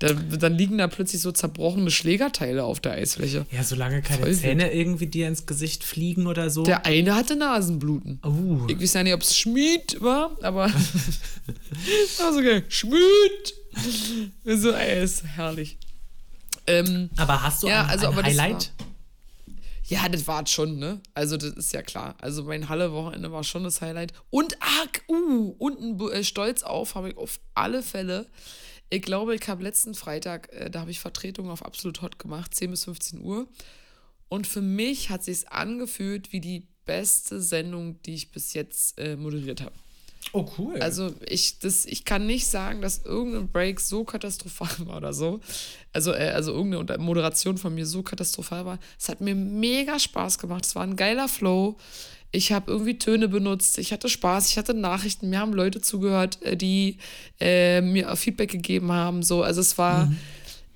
Da, dann liegen da plötzlich so zerbrochene Schlägerteile auf der Eisfläche. Ja, solange keine Voll Zähne wild. irgendwie dir ins Gesicht fliegen oder so. Der eine hatte Nasenbluten. Uh. Ich weiß ja nicht, ob es Schmied war, aber war so geil. Schmied! so, ey, ist herrlich. Ähm, aber hast du ja, ein, also, ein Highlight? Ja, das war schon, ne? Also, das ist ja klar. Also, mein Halle-Wochenende war schon das Highlight. Und, ach, uh, und ein äh, Stolz auf habe ich auf alle Fälle ich glaube, ich habe letzten Freitag, äh, da habe ich Vertretung auf Absolut Hot gemacht, 10 bis 15 Uhr. Und für mich hat sich angefühlt wie die beste Sendung, die ich bis jetzt äh, moderiert habe. Oh, cool. Also ich, das, ich kann nicht sagen, dass irgendein Break so katastrophal war oder so. Also, äh, also irgendeine Moderation von mir so katastrophal war. Es hat mir mega Spaß gemacht. Es war ein geiler Flow. Ich habe irgendwie Töne benutzt. Ich hatte Spaß. Ich hatte Nachrichten. Mir haben Leute zugehört, äh, die äh, mir Feedback gegeben haben. So, also es war. Mhm.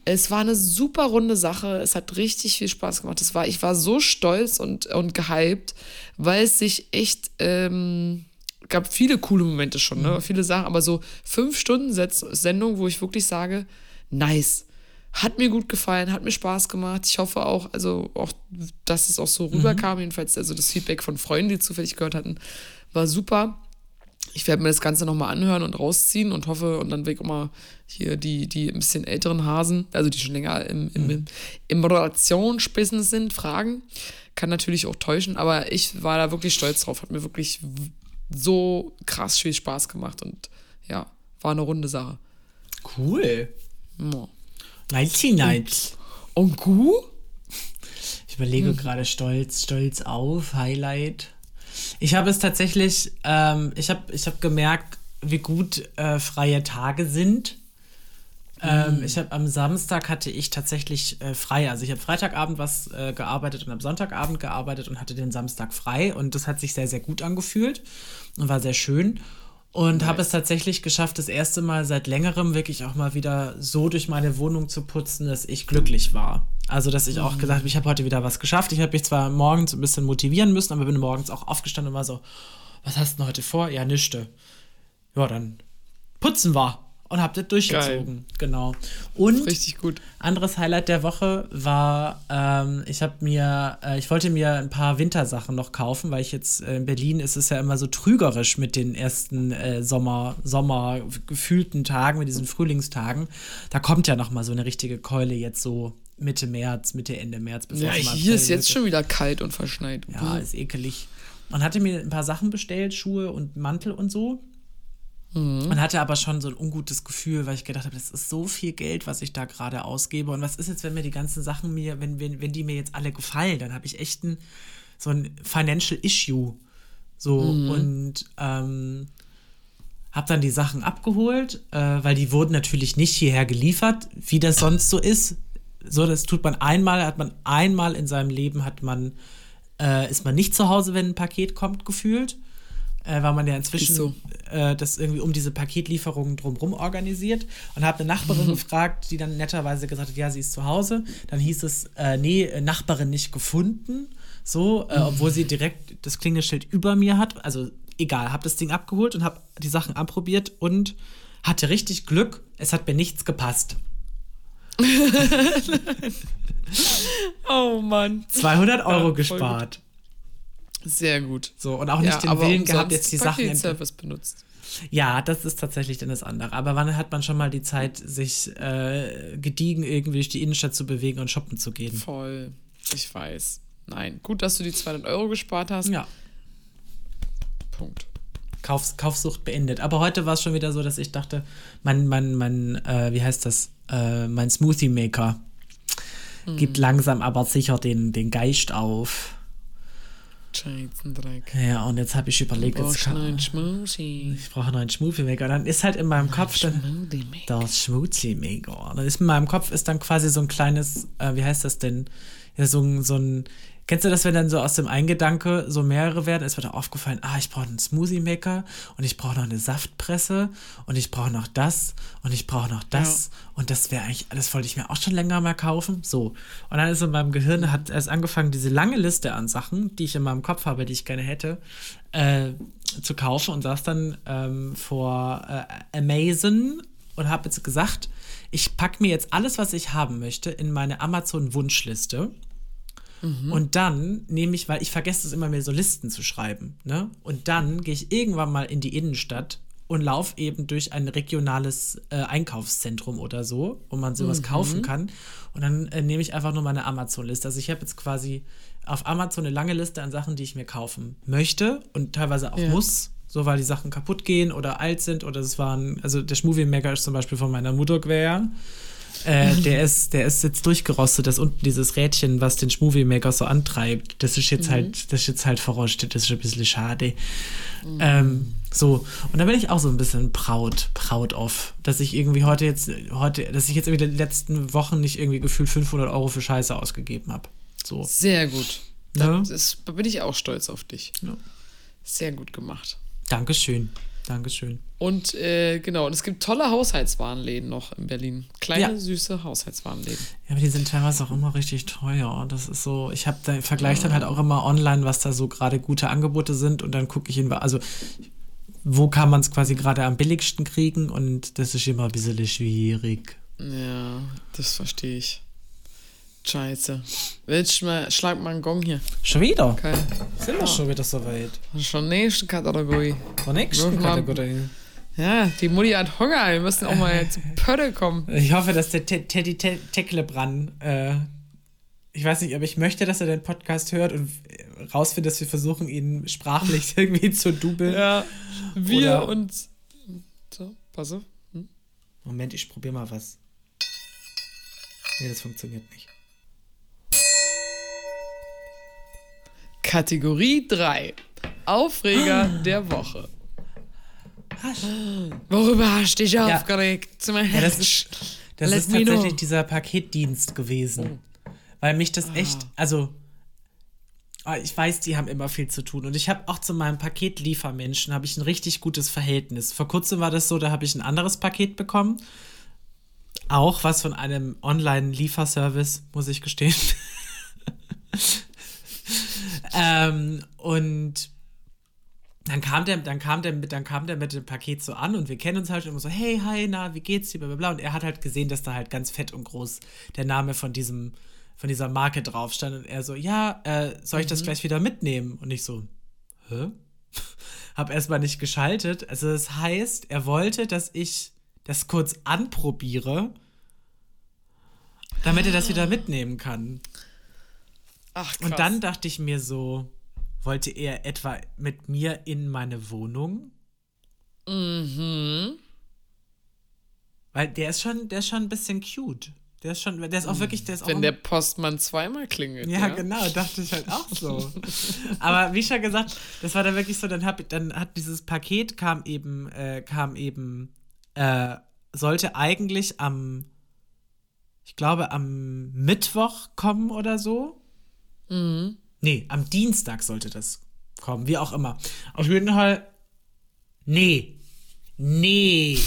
Es war eine super runde Sache. Es hat richtig viel Spaß gemacht. Es war, ich war so stolz und, und gehypt, weil es sich echt ähm, gab viele coole Momente schon, ne? Mhm. Viele Sachen, aber so fünf Stunden Sendung, wo ich wirklich sage, nice. Hat mir gut gefallen, hat mir Spaß gemacht. Ich hoffe auch, also auch, dass es auch so rüberkam. Mhm. Jedenfalls, also das Feedback von Freunden, die zufällig gehört hatten, war super. Ich werde mir das Ganze nochmal anhören und rausziehen und hoffe, und dann weg immer hier die, die ein bisschen älteren Hasen, also die schon länger im, im, mhm. im Moderationsbusiness sind, fragen. Kann natürlich auch täuschen, aber ich war da wirklich stolz drauf. Hat mir wirklich so krass viel Spaß gemacht und ja, war eine runde Sache. Cool. Ja. Nicey nice. Und, du? Ich überlege hm. gerade stolz, stolz auf, Highlight. Ich habe es tatsächlich, ähm, ich habe ich hab gemerkt, wie gut äh, freie Tage sind. Ähm, mhm. ich habe am Samstag hatte ich tatsächlich äh, frei. Also ich habe Freitagabend was äh, gearbeitet und am Sonntagabend gearbeitet und hatte den Samstag frei und das hat sich sehr, sehr gut angefühlt und war sehr schön. Und nice. habe es tatsächlich geschafft, das erste Mal seit längerem wirklich auch mal wieder so durch meine Wohnung zu putzen, dass ich glücklich war. Also, dass ich auch mhm. gesagt habe, ich habe heute wieder was geschafft. Ich habe mich zwar morgens ein bisschen motivieren müssen, aber bin morgens auch aufgestanden und war so, was hast du denn heute vor? Ja, nischte. Ja, dann putzen wir und habe das durchgezogen. Geil. Genau. Und richtig gut. Anderes Highlight der Woche war, ähm, ich habe mir, äh, ich wollte mir ein paar Wintersachen noch kaufen, weil ich jetzt äh, in Berlin ist es ja immer so trügerisch mit den ersten äh, Sommer, Sommer gefühlten Tagen, mit diesen Frühlingstagen. Da kommt ja noch mal so eine richtige Keule jetzt so Mitte März, Mitte Ende März. ja, hier ist jetzt schon wieder kalt und verschneit. Ja, ist ekelig. Man hatte mir ein paar Sachen bestellt, Schuhe und Mantel und so. Mhm. Man hatte aber schon so ein ungutes Gefühl, weil ich gedacht habe, das ist so viel Geld, was ich da gerade ausgebe. Und was ist jetzt, wenn mir die ganzen Sachen mir, wenn, wenn, wenn die mir jetzt alle gefallen, dann habe ich echt ein, so ein Financial Issue. So mhm. und ähm, habe dann die Sachen abgeholt, äh, weil die wurden natürlich nicht hierher geliefert, wie das sonst so ist. So, das tut man einmal, hat man einmal in seinem Leben, hat man, äh, ist man nicht zu Hause, wenn ein Paket kommt, gefühlt äh, weil man ja inzwischen so. Äh, das irgendwie um diese Paketlieferungen drumherum organisiert und habe eine Nachbarin gefragt, die dann netterweise gesagt hat, ja, sie ist zu Hause. Dann hieß es, äh, nee, Nachbarin nicht gefunden. So, äh, mhm. obwohl sie direkt das Klingelschild über mir hat. Also egal, habe das Ding abgeholt und habe die Sachen anprobiert und hatte richtig Glück. Es hat mir nichts gepasst. oh Mann. 200 Euro ja, gespart. Sehr gut. So, und auch nicht ja, den Willen gehabt, jetzt die Sachen. Service benutzt. Ja, das ist tatsächlich dann das andere. Aber wann hat man schon mal die Zeit, sich äh, gediegen irgendwie durch die Innenstadt zu bewegen und shoppen zu gehen? Voll. Ich weiß. Nein. Gut, dass du die 200 Euro gespart hast. Ja. Punkt. Kauf, Kaufsucht beendet. Aber heute war es schon wieder so, dass ich dachte, mein, mein, mein, äh, wie heißt das? Äh, mein Smoothie Maker hm. gibt langsam aber sicher den, den Geist auf. Dreck. Ja, und jetzt habe ich überlegt, jetzt kann, einen Schmusi. ich brauche noch einen Schmusi-Maker. Dann ist halt in meinem Kopf dann das Schmusi-Maker. Dann ist in meinem Kopf ist dann quasi so ein kleines, äh, wie heißt das denn? Ja, so, so ein Kennst du das, wenn dann so aus dem Eingedanke so mehrere werden? Es wird auch aufgefallen, ah, ich brauche einen Smoothie Maker und ich brauche noch eine Saftpresse und ich brauche noch das und ich brauche noch das ja. und das wäre eigentlich, das wollte ich mir auch schon länger mal kaufen. So. Und dann ist in meinem Gehirn, hat erst angefangen, diese lange Liste an Sachen, die ich in meinem Kopf habe, die ich gerne hätte, äh, zu kaufen und saß dann ähm, vor äh, Amazon und habe jetzt gesagt, ich packe mir jetzt alles, was ich haben möchte, in meine Amazon-Wunschliste Mhm. Und dann nehme ich, weil ich vergesse es immer mir so Listen zu schreiben, ne? Und dann gehe ich irgendwann mal in die Innenstadt und laufe eben durch ein regionales äh, Einkaufszentrum oder so, wo man sowas mhm. kaufen kann. Und dann äh, nehme ich einfach nur meine Amazon-Liste. Also ich habe jetzt quasi auf Amazon eine lange Liste an Sachen, die ich mir kaufen möchte und teilweise auch ja. muss. So, weil die Sachen kaputt gehen oder alt sind oder es waren, also der Schmovie Maker ist zum Beispiel von meiner Mutter quer. Äh, der, ist, der ist jetzt durchgerostet, das unten dieses Rädchen, was den Schmovie Maker so antreibt, das ist jetzt mhm. halt, das ist jetzt halt verrostet, das ist ein bisschen schade. Mhm. Ähm, So, und da bin ich auch so ein bisschen proud, proud of, dass ich irgendwie heute jetzt, heute, dass ich jetzt irgendwie die letzten Wochen nicht irgendwie gefühlt 500 Euro für Scheiße ausgegeben habe. So. Sehr gut. Da, Ja. bin ich auch stolz auf dich. Ja. Sehr gut gemacht. Dankeschön. Dankeschön. Und äh, genau, und es gibt tolle Haushaltswarenläden noch in Berlin. Kleine, Ja. süße Haushaltswarenläden. Ja, aber die sind teilweise auch immer richtig teuer. Das ist so, ich habe da vergleiche dann halt auch immer online, was da so gerade gute Angebote sind und dann gucke ich in, also wo kann man es quasi gerade am billigsten kriegen und das ist immer ein bisschen schwierig. Ja, das verstehe ich. Scheiße. Willst du mal, schlag mal einen Gong hier. Schon wieder? Okay. Sind wir schon wieder soweit? Schon nächste Kategorie. Zur nächsten Kategorie. Ja, die Mutti hat Hunger. Wir müssen auch mal zu Pötte kommen. Ich hoffe, dass der Te- Teddy Te- Tecklebrand, äh, ich weiß nicht, aber ich möchte, dass er den Podcast hört und rausfindet, dass wir versuchen, ihn sprachlich irgendwie zu dubeln. Ja, wir Oder- und. So, pass auf. Moment, ich probiere mal was. Nee, das funktioniert nicht. Kategorie 3. Aufreger der Woche. Worüber hast du dich Ja. aufgeregt? Zu meinem Ja, das ist, das ist tatsächlich know. dieser Paketdienst gewesen. Weil mich das echt, also ah, ich weiß, die haben immer viel zu tun. Und ich habe auch zu meinem Paketliefermenschen habe ich ein richtig gutes Verhältnis. Vor kurzem war das so, da habe ich ein anderes Paket bekommen. Auch was von einem Online-Lieferservice, muss ich gestehen. ähm, und dann kam der, dann kam der mit, dann kam der mit dem Paket so an und wir kennen uns halt schon immer so, hey, hi, na, wie geht's dir, bla, bla, bla. Und er hat halt gesehen, dass da halt ganz fett und groß der Name von diesem, von dieser Marke drauf stand und er so, ja, äh, soll ich das gleich wieder mitnehmen? Und ich so, hä? Hab erstmal nicht geschaltet. Also das heißt, er wollte, dass ich das kurz anprobiere, damit er das wieder mitnehmen kann. Ach, krass. Und dann dachte ich mir so, wollte er etwa mit mir in meine Wohnung? Mhm. Weil der ist schon, der ist schon ein bisschen cute. Der ist schon, der ist auch wirklich, der ist auch. Wenn der Postmann zweimal klingelt. ja, genau, dachte ich halt auch so. Aber wie schon gesagt, das war dann wirklich so, dann hab, dann hat dieses Paket kam eben, äh, kam eben, äh, sollte eigentlich am, ich glaube, am Mittwoch kommen oder so. Mhm. Nee, am Dienstag sollte das kommen, wie auch immer. Auf jeden Fall, nee, nee,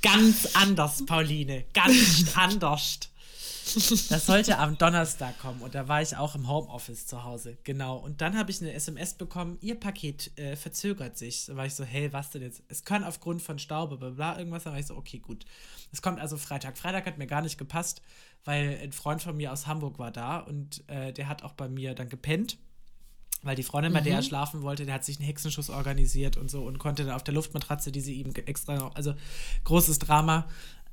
ganz anders, Pauline, ganz anders. Das sollte am Donnerstag kommen und da war ich auch im Homeoffice zu Hause, genau. Und dann habe ich eine SMS bekommen, Ihr Paket äh, verzögert sich. Da war ich so, hey, was denn jetzt? Es kann aufgrund von Staube, bla bla, irgendwas. Da war ich so, okay, gut. Es kommt also Freitag. Freitag hat mir gar nicht gepasst, weil ein Freund von mir aus Hamburg war da und äh, der hat auch bei mir dann gepennt. Weil die Freundin, bei der er schlafen wollte, der hat sich einen Hexenschuss organisiert und so und konnte dann auf der Luftmatratze, die sie ihm extra noch, also großes Drama.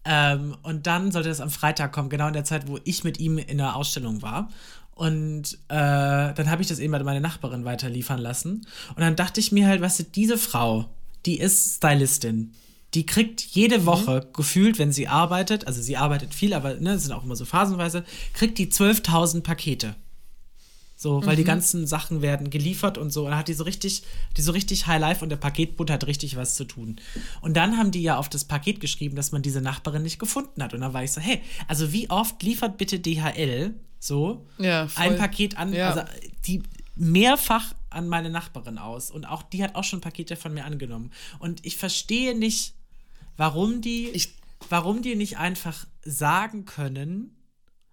Ähm, und dann sollte das am Freitag kommen, genau in der Zeit, wo ich mit ihm in der Ausstellung war. Und äh, dann habe ich das eben bei meiner Nachbarin weiterliefern lassen. Und dann dachte ich mir halt, weißt du, diese Frau, die ist Stylistin. Die kriegt jede Woche gefühlt, wenn sie arbeitet, also sie arbeitet viel, aber ne, das sind auch immer so phasenweise, kriegt die 12.000 Pakete. So, weil die ganzen Sachen werden geliefert und so. Und dann hat die so richtig, die so richtig High Life und der Paketbote hat richtig was zu tun. Und dann haben die ja auf das Paket geschrieben, dass man diese Nachbarin nicht gefunden hat. Und dann war ich so, hey, also wie oft liefert bitte DHL so Ja, ein Paket an, Ja. also die mehrfach an meine Nachbarin aus. Und auch die hat auch schon Pakete von mir angenommen. Und ich verstehe nicht, warum die, Ich- warum die nicht einfach sagen können,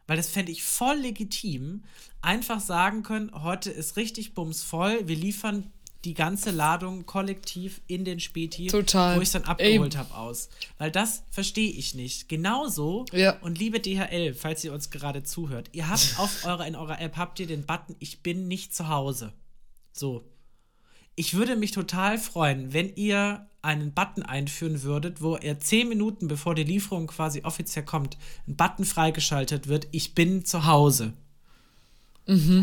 weil das fände ich voll legitim, einfach sagen können, heute ist richtig bumsvoll, wir liefern die ganze Ladung kollektiv in den Späti, Total. wo ich es dann abgeholt habe, aus. Weil das verstehe ich nicht. Genauso, Ja. und liebe DHL, falls ihr uns gerade zuhört, ihr habt auf eurer, in eurer App habt ihr den Button, ich bin nicht zu Hause. So. Ich würde mich total freuen, wenn ihr einen Button einführen würdet, wo ihr zehn Minuten bevor die Lieferung quasi offiziell kommt, ein Button freigeschaltet wird, ich bin zu Hause.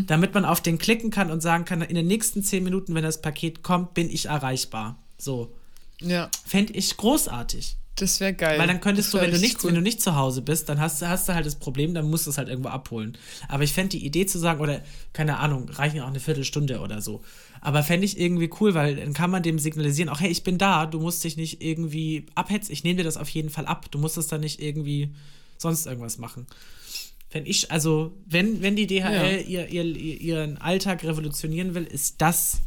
Damit man auf den klicken kann und sagen kann, in den nächsten zehn Minuten, wenn das Paket kommt, bin ich erreichbar. So. Ja. Fände ich großartig. Das wäre geil. Weil dann könntest du, wenn du, nicht, cool. wenn du nicht zu Hause bist, dann hast, du- hast du halt das Problem, dann musst du es halt irgendwo abholen. Aber ich fände die Idee zu sagen, oder keine Ahnung, reichen auch eine Viertelstunde oder so. Aber fände ich irgendwie cool, weil dann kann man dem signalisieren, auch hey, ich bin da, du musst dich nicht irgendwie abhetzen, ich nehme dir das auf jeden Fall ab. Du musst es dann nicht irgendwie sonst irgendwas machen. Wenn ich, also, wenn, wenn die DHL ihr, ihr, ihr, ihren Alltag revolutionieren will, ist das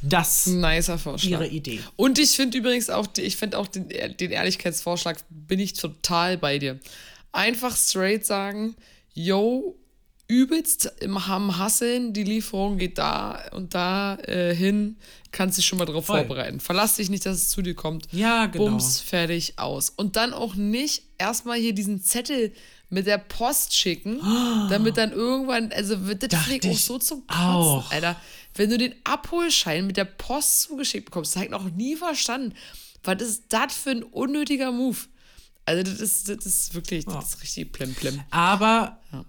das Nicer Vorschlag. ihre Idee. Und ich finde übrigens auch, ich finde auch den, den Ehrlichkeitsvorschlag, bin ich total bei dir. Einfach straight sagen, yo, übelst im am Hasseln, die Lieferung geht da und da äh, hin, kannst dich schon mal drauf Voll. vorbereiten. Verlass dich nicht, dass es zu dir kommt. Ja, genau. Bums, fertig, aus. Und dann auch nicht erstmal hier diesen Zettel mit der Post schicken, damit dann irgendwann, also wird das vielleicht auch so zum Kotzen, auch. Alter. Wenn du den Abholschein mit der Post zugeschickt bekommst, das habe ich noch nie verstanden. Was ist das für ein unnötiger Move? Also, das ist, das ist wirklich, das ist richtig plemplem. Aber, Ja.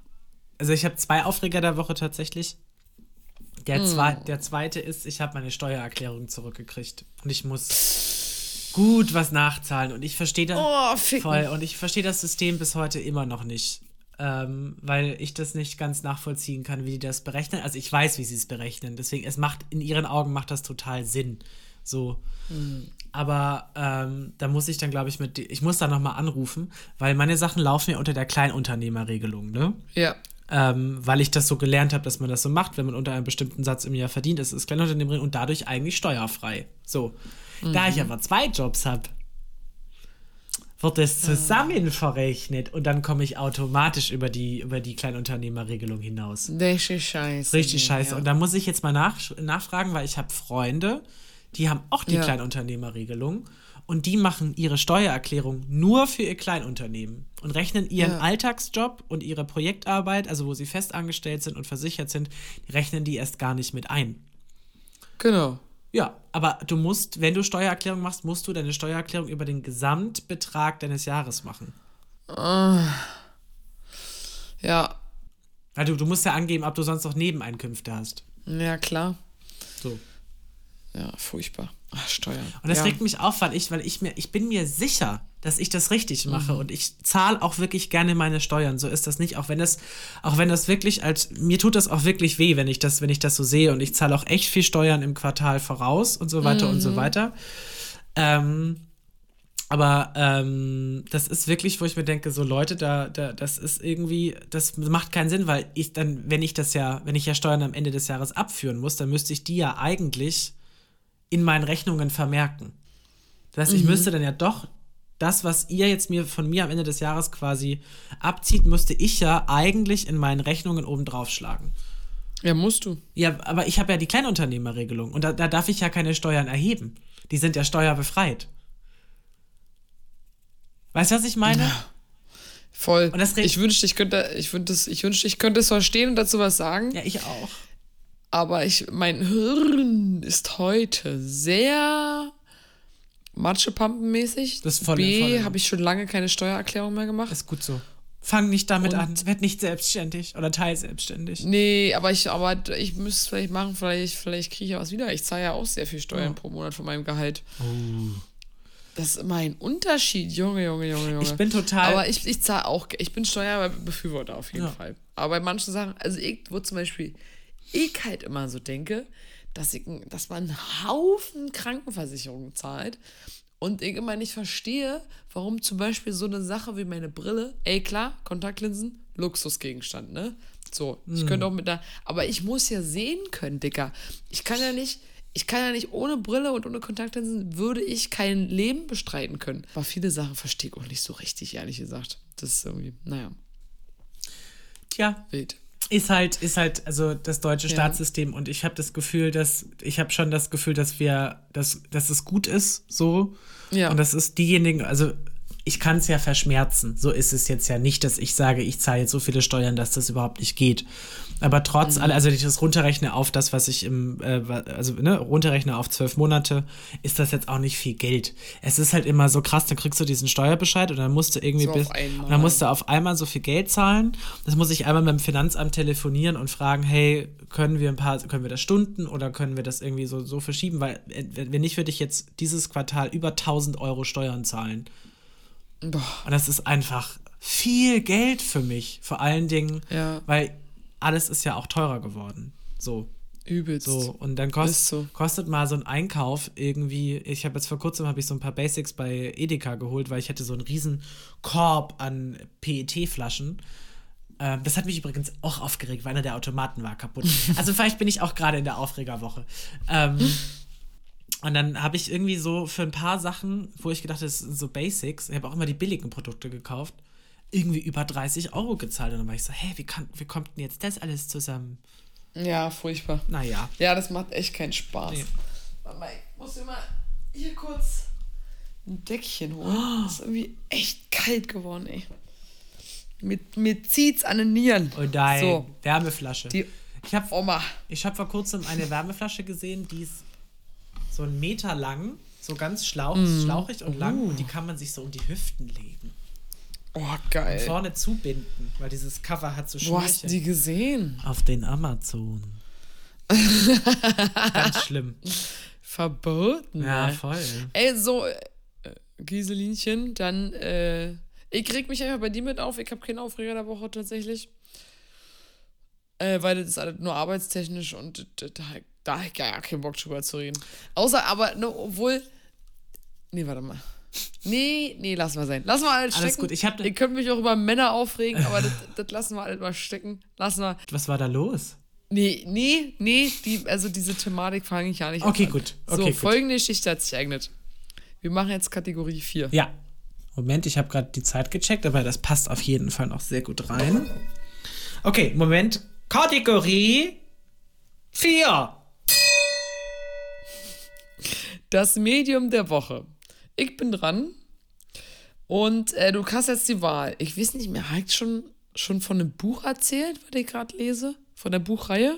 Also ich habe zwei Aufreger der Woche tatsächlich. Der, Hm. zwei, der zweite ist, ich habe meine Steuererklärung zurückgekriegt. Und ich muss gut was nachzahlen. Und ich verstehe das Oh, voll. Und ich verstehe das System bis heute immer noch nicht. Ähm, weil ich das nicht ganz nachvollziehen kann, wie die das berechnen. Also ich weiß, wie sie es berechnen. Deswegen, es macht, in ihren Augen macht das total Sinn. So. Aber ähm, da muss ich dann, glaube ich, mit, ich muss da nochmal anrufen, weil meine Sachen laufen ja unter der Kleinunternehmerregelung, ne? Ja. Ähm, weil ich das so gelernt habe, dass man das so macht, wenn man unter einem bestimmten Satz im Jahr verdient, ist es Kleinunternehmerin und dadurch eigentlich steuerfrei. So. Da ich aber zwei Jobs habe, wird es zusammen verrechnet und dann komme ich automatisch über die, über die Kleinunternehmerregelung hinaus. Richtig scheiße. Richtig scheiße. Ja. Und da muss ich jetzt mal nach, nachfragen, weil ich habe Freunde, die haben auch die Ja. Kleinunternehmerregelung und die machen ihre Steuererklärung nur für ihr Kleinunternehmen und rechnen ihren Ja. Alltagsjob und ihre Projektarbeit, also wo sie festangestellt sind und versichert sind, die rechnen die erst gar nicht mit ein. Genau. Ja, aber du musst, wenn du Steuererklärung machst, musst du deine Steuererklärung über den Gesamtbetrag deines Jahres machen. Ja. Also du musst ja angeben, ob du sonst noch Nebeneinkünfte hast. Ja, klar. So. Ja, furchtbar. Ach, Steuern. Und das ja. regt mich auf, weil ich, weil ich mir, ich bin mir sicher, dass ich das richtig mache und ich zahle auch wirklich gerne meine Steuern. So ist das nicht, auch wenn das, auch wenn das wirklich als, mir tut das auch wirklich weh, wenn ich das, wenn ich das so sehe und ich zahle auch echt viel Steuern im Quartal voraus und so weiter und so weiter. Ähm, aber ähm, das ist wirklich, wo ich mir denke, so Leute, da, da, das ist irgendwie, das macht keinen Sinn, weil ich dann, wenn ich das ja, wenn ich ja Steuern am Ende des Jahres abführen muss, dann müsste ich die ja eigentlich in meinen Rechnungen vermerken. Das heißt, ich müsste dann ja doch das, was ihr jetzt mir von mir am Ende des Jahres quasi abzieht, müsste ich ja eigentlich in meinen Rechnungen oben schlagen. Ja, musst du. Ja, aber ich habe ja die Kleinunternehmerregelung und da, da darf ich ja keine Steuern erheben. Die sind ja steuerbefreit. Weißt du, was ich meine? Voll. Und das regt- ich wünschte, ich könnte, ich wünschte, es- ich wünschte, ich könnte es verstehen und dazu was sagen. Ja, ich auch. Aber ich, mein Hirn ist heute sehr matschepampenmäßig. Das ist voll- B, habe ich schon lange keine Steuererklärung mehr gemacht. Ist gut so. Fang nicht damit Und- an. Werd nicht selbstständig oder teilselbstständig. Nee, aber ich, aber ich müsste es vielleicht machen, vielleicht, vielleicht kriege ich ja was wieder. Ich zahle ja auch sehr viel Steuern pro Monat von meinem Gehalt. Das ist immer ein Unterschied, Junge, Junge, Junge, Junge. Ich bin total. Aber ich, ich zahle auch, ich bin Steuerbefürworter auf jeden Ja. Fall. Aber bei manchen Sachen, also ich, wo zum Beispiel ich halt immer so denke, dass, ich, dass man einen Haufen Krankenversicherungen zahlt und ich immer nicht verstehe, warum zum Beispiel so eine Sache wie meine Brille, ey klar, Kontaktlinsen, Luxusgegenstand, ne? So, ich Hm. könnte auch mit da, aber ich muss ja sehen können, Dicker. Ich kann ja nicht, ich kann ja nicht ohne Brille und ohne Kontaktlinsen würde ich kein Leben bestreiten können. Aber viele Sachen verstehe ich auch nicht so richtig, ehrlich gesagt. Das ist irgendwie, naja, Tja, wild. Ist halt, ist halt, also das deutsche Ja. Staatssystem und ich habe das Gefühl, dass, ich habe schon das Gefühl, dass wir, dass, dass es gut ist, so. Ja. Und das ist diejenigen, also ich kann es ja verschmerzen. So ist es jetzt ja nicht, dass ich sage, ich zahle jetzt so viele Steuern, dass das überhaupt nicht geht. Aber trotz mhm. allem, also wenn ich das runterrechne auf das, was ich im, äh, also ne, runterrechne auf zwölf Monate, ist das jetzt auch nicht viel Geld. Es ist halt immer so krass, dann kriegst du diesen Steuerbescheid und dann musst du irgendwie so bis, und dann musst du auf einmal so viel Geld zahlen. Das muss ich einmal mit dem Finanzamt telefonieren und fragen, hey, können wir ein paar, können wir das Stunden oder können wir das irgendwie so, so verschieben? Weil, äh, wenn nicht, würde ich jetzt dieses Quartal über 1000 Euro Steuern zahlen. Boah. Und das ist einfach viel Geld für mich. Vor allen Dingen, ja. weil alles ist ja auch teurer geworden. So. Übelst. So, und dann kost, so. kostet mal so ein Einkauf irgendwie, ich habe jetzt vor kurzem habe ich so ein paar Basics bei Edeka geholt, weil ich hatte so einen riesen Korb an PET-Flaschen. Ähm, das hat mich übrigens auch aufgeregt, weil einer der Automaten war kaputt. Also vielleicht bin ich auch gerade in der Aufregerwoche. Ähm, und dann habe ich irgendwie so für ein paar Sachen, wo ich gedacht habe, das sind so Basics, ich habe auch immer die billigen Produkte gekauft, irgendwie über 30 Euro gezahlt. Und dann war ich so, hä, wie, kann, wie kommt denn jetzt das alles zusammen? Ja, furchtbar. Naja. Ja, das macht echt keinen Spaß. Nee. Mama, ich muss immer hier kurz ein Deckchen holen. Oh. ist irgendwie echt kalt geworden, ey. Mit, mir zieht's an den Nieren. Oh nein, so. Wärmeflasche. Die ich habe Oma. Ich habe vor kurzem eine Wärmeflasche gesehen, die ist so einen Meter lang, so ganz schlauch, mm. schlauchig und uh. lang und die kann man sich so um die Hüften legen. Oh, geil. Und vorne zubinden, weil dieses Cover hat so Schmierchen. Wo hast du die gesehen? Auf den Amazon. ganz schlimm. Verboten. Ja, voll. Ey, so, äh, Gieselinchen, dann, äh, ich reg mich einfach bei dir mit auf. Ich habe keinen Aufreger der Woche tatsächlich. Äh, weil das ist alles nur arbeitstechnisch und da, da habe ich gar keinen Bock drüber zu reden. Außer aber, ne, obwohl. Nee, warte mal. Nee, nee, lassen wir sein. Lassen wir alles stecken. Alles gut, ich hab. Ihr könnt mich auch über Männer aufregen, aber das, das lassen wir alles mal stecken. Lassen wir. Was war da los? Nee, nee, nee, die, also diese Thematik fange ich ja nicht okay, an. Gut. Okay, so, gut. folgende Geschichte hat sich geeignet. Wir machen jetzt Kategorie 4. Ja. Moment, ich habe gerade die Zeit gecheckt, aber das passt auf jeden Fall noch sehr gut rein. Okay, Moment. Kategorie 4. Das Medium der Woche. Ich bin dran. Und äh, du hast jetzt die Wahl. Ich weiß nicht mehr, hat schon, schon von einem Buch erzählt, was ich gerade lese? Von der Buchreihe?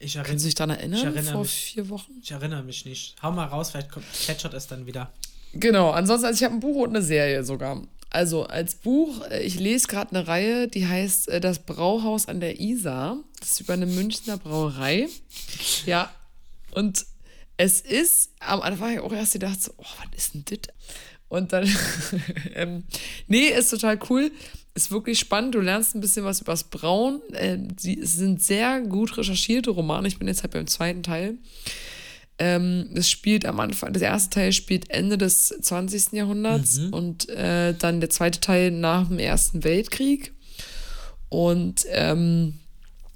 Ich erinnere, Können Sie sich daran erinnern? vor mich, vier Wochen? Ich erinnere mich nicht. Hau mal raus, vielleicht catchert es dann wieder. Genau, ansonsten, also ich habe ein Buch und eine Serie sogar. Also als Buch, äh, ich lese gerade eine Reihe, die heißt äh, Das Brauhaus an der Isar. Das ist über eine Münchner Brauerei. Ja, und es ist, am Anfang habe ich auch erst gedacht, so, oh, was ist denn das? Und dann, ähm, nee, ist total cool. Ist wirklich spannend. Du lernst ein bisschen was übers Brauen. Äh, die sind sehr gut recherchierte Romane. Ich bin jetzt halt beim zweiten Teil. Ähm, es spielt am Anfang, der erste Teil spielt Ende des 20. Jahrhunderts mhm. und äh, dann der zweite Teil nach dem Ersten Weltkrieg. Und ähm,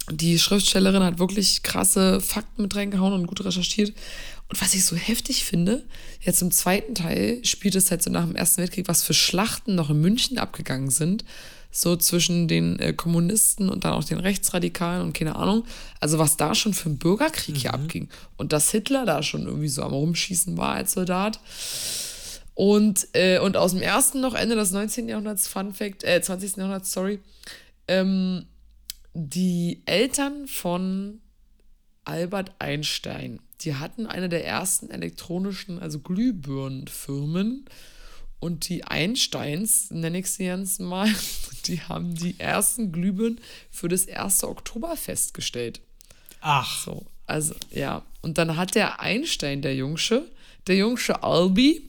die Schriftstellerin hat wirklich krasse Fakten mit reingehauen und gut recherchiert. Und was ich so heftig finde, jetzt im zweiten Teil spielt es halt so nach dem Ersten Weltkrieg, was für Schlachten noch in München abgegangen sind. So zwischen den äh, Kommunisten und dann auch den Rechtsradikalen und keine Ahnung. Also was da schon für ein Bürgerkrieg mhm. hier abging. Und dass Hitler da schon irgendwie so am Rumschießen war als Soldat. Und, äh, und aus dem ersten noch Ende des 19. Jahrhunderts, Fun Fact, äh, 20. Jahrhunderts, sorry, ähm, die Eltern von Albert Einstein, die hatten eine der ersten elektronischen, also Glühbirnenfirmen. Und die Einsteins, nenne ich sie jetzt mal, die haben die ersten Glühbirnen für das erste Oktoberfest gestellt. Ach. So, also ja. Und dann hat der Einstein, der Jungsche, der Jungsche Albi,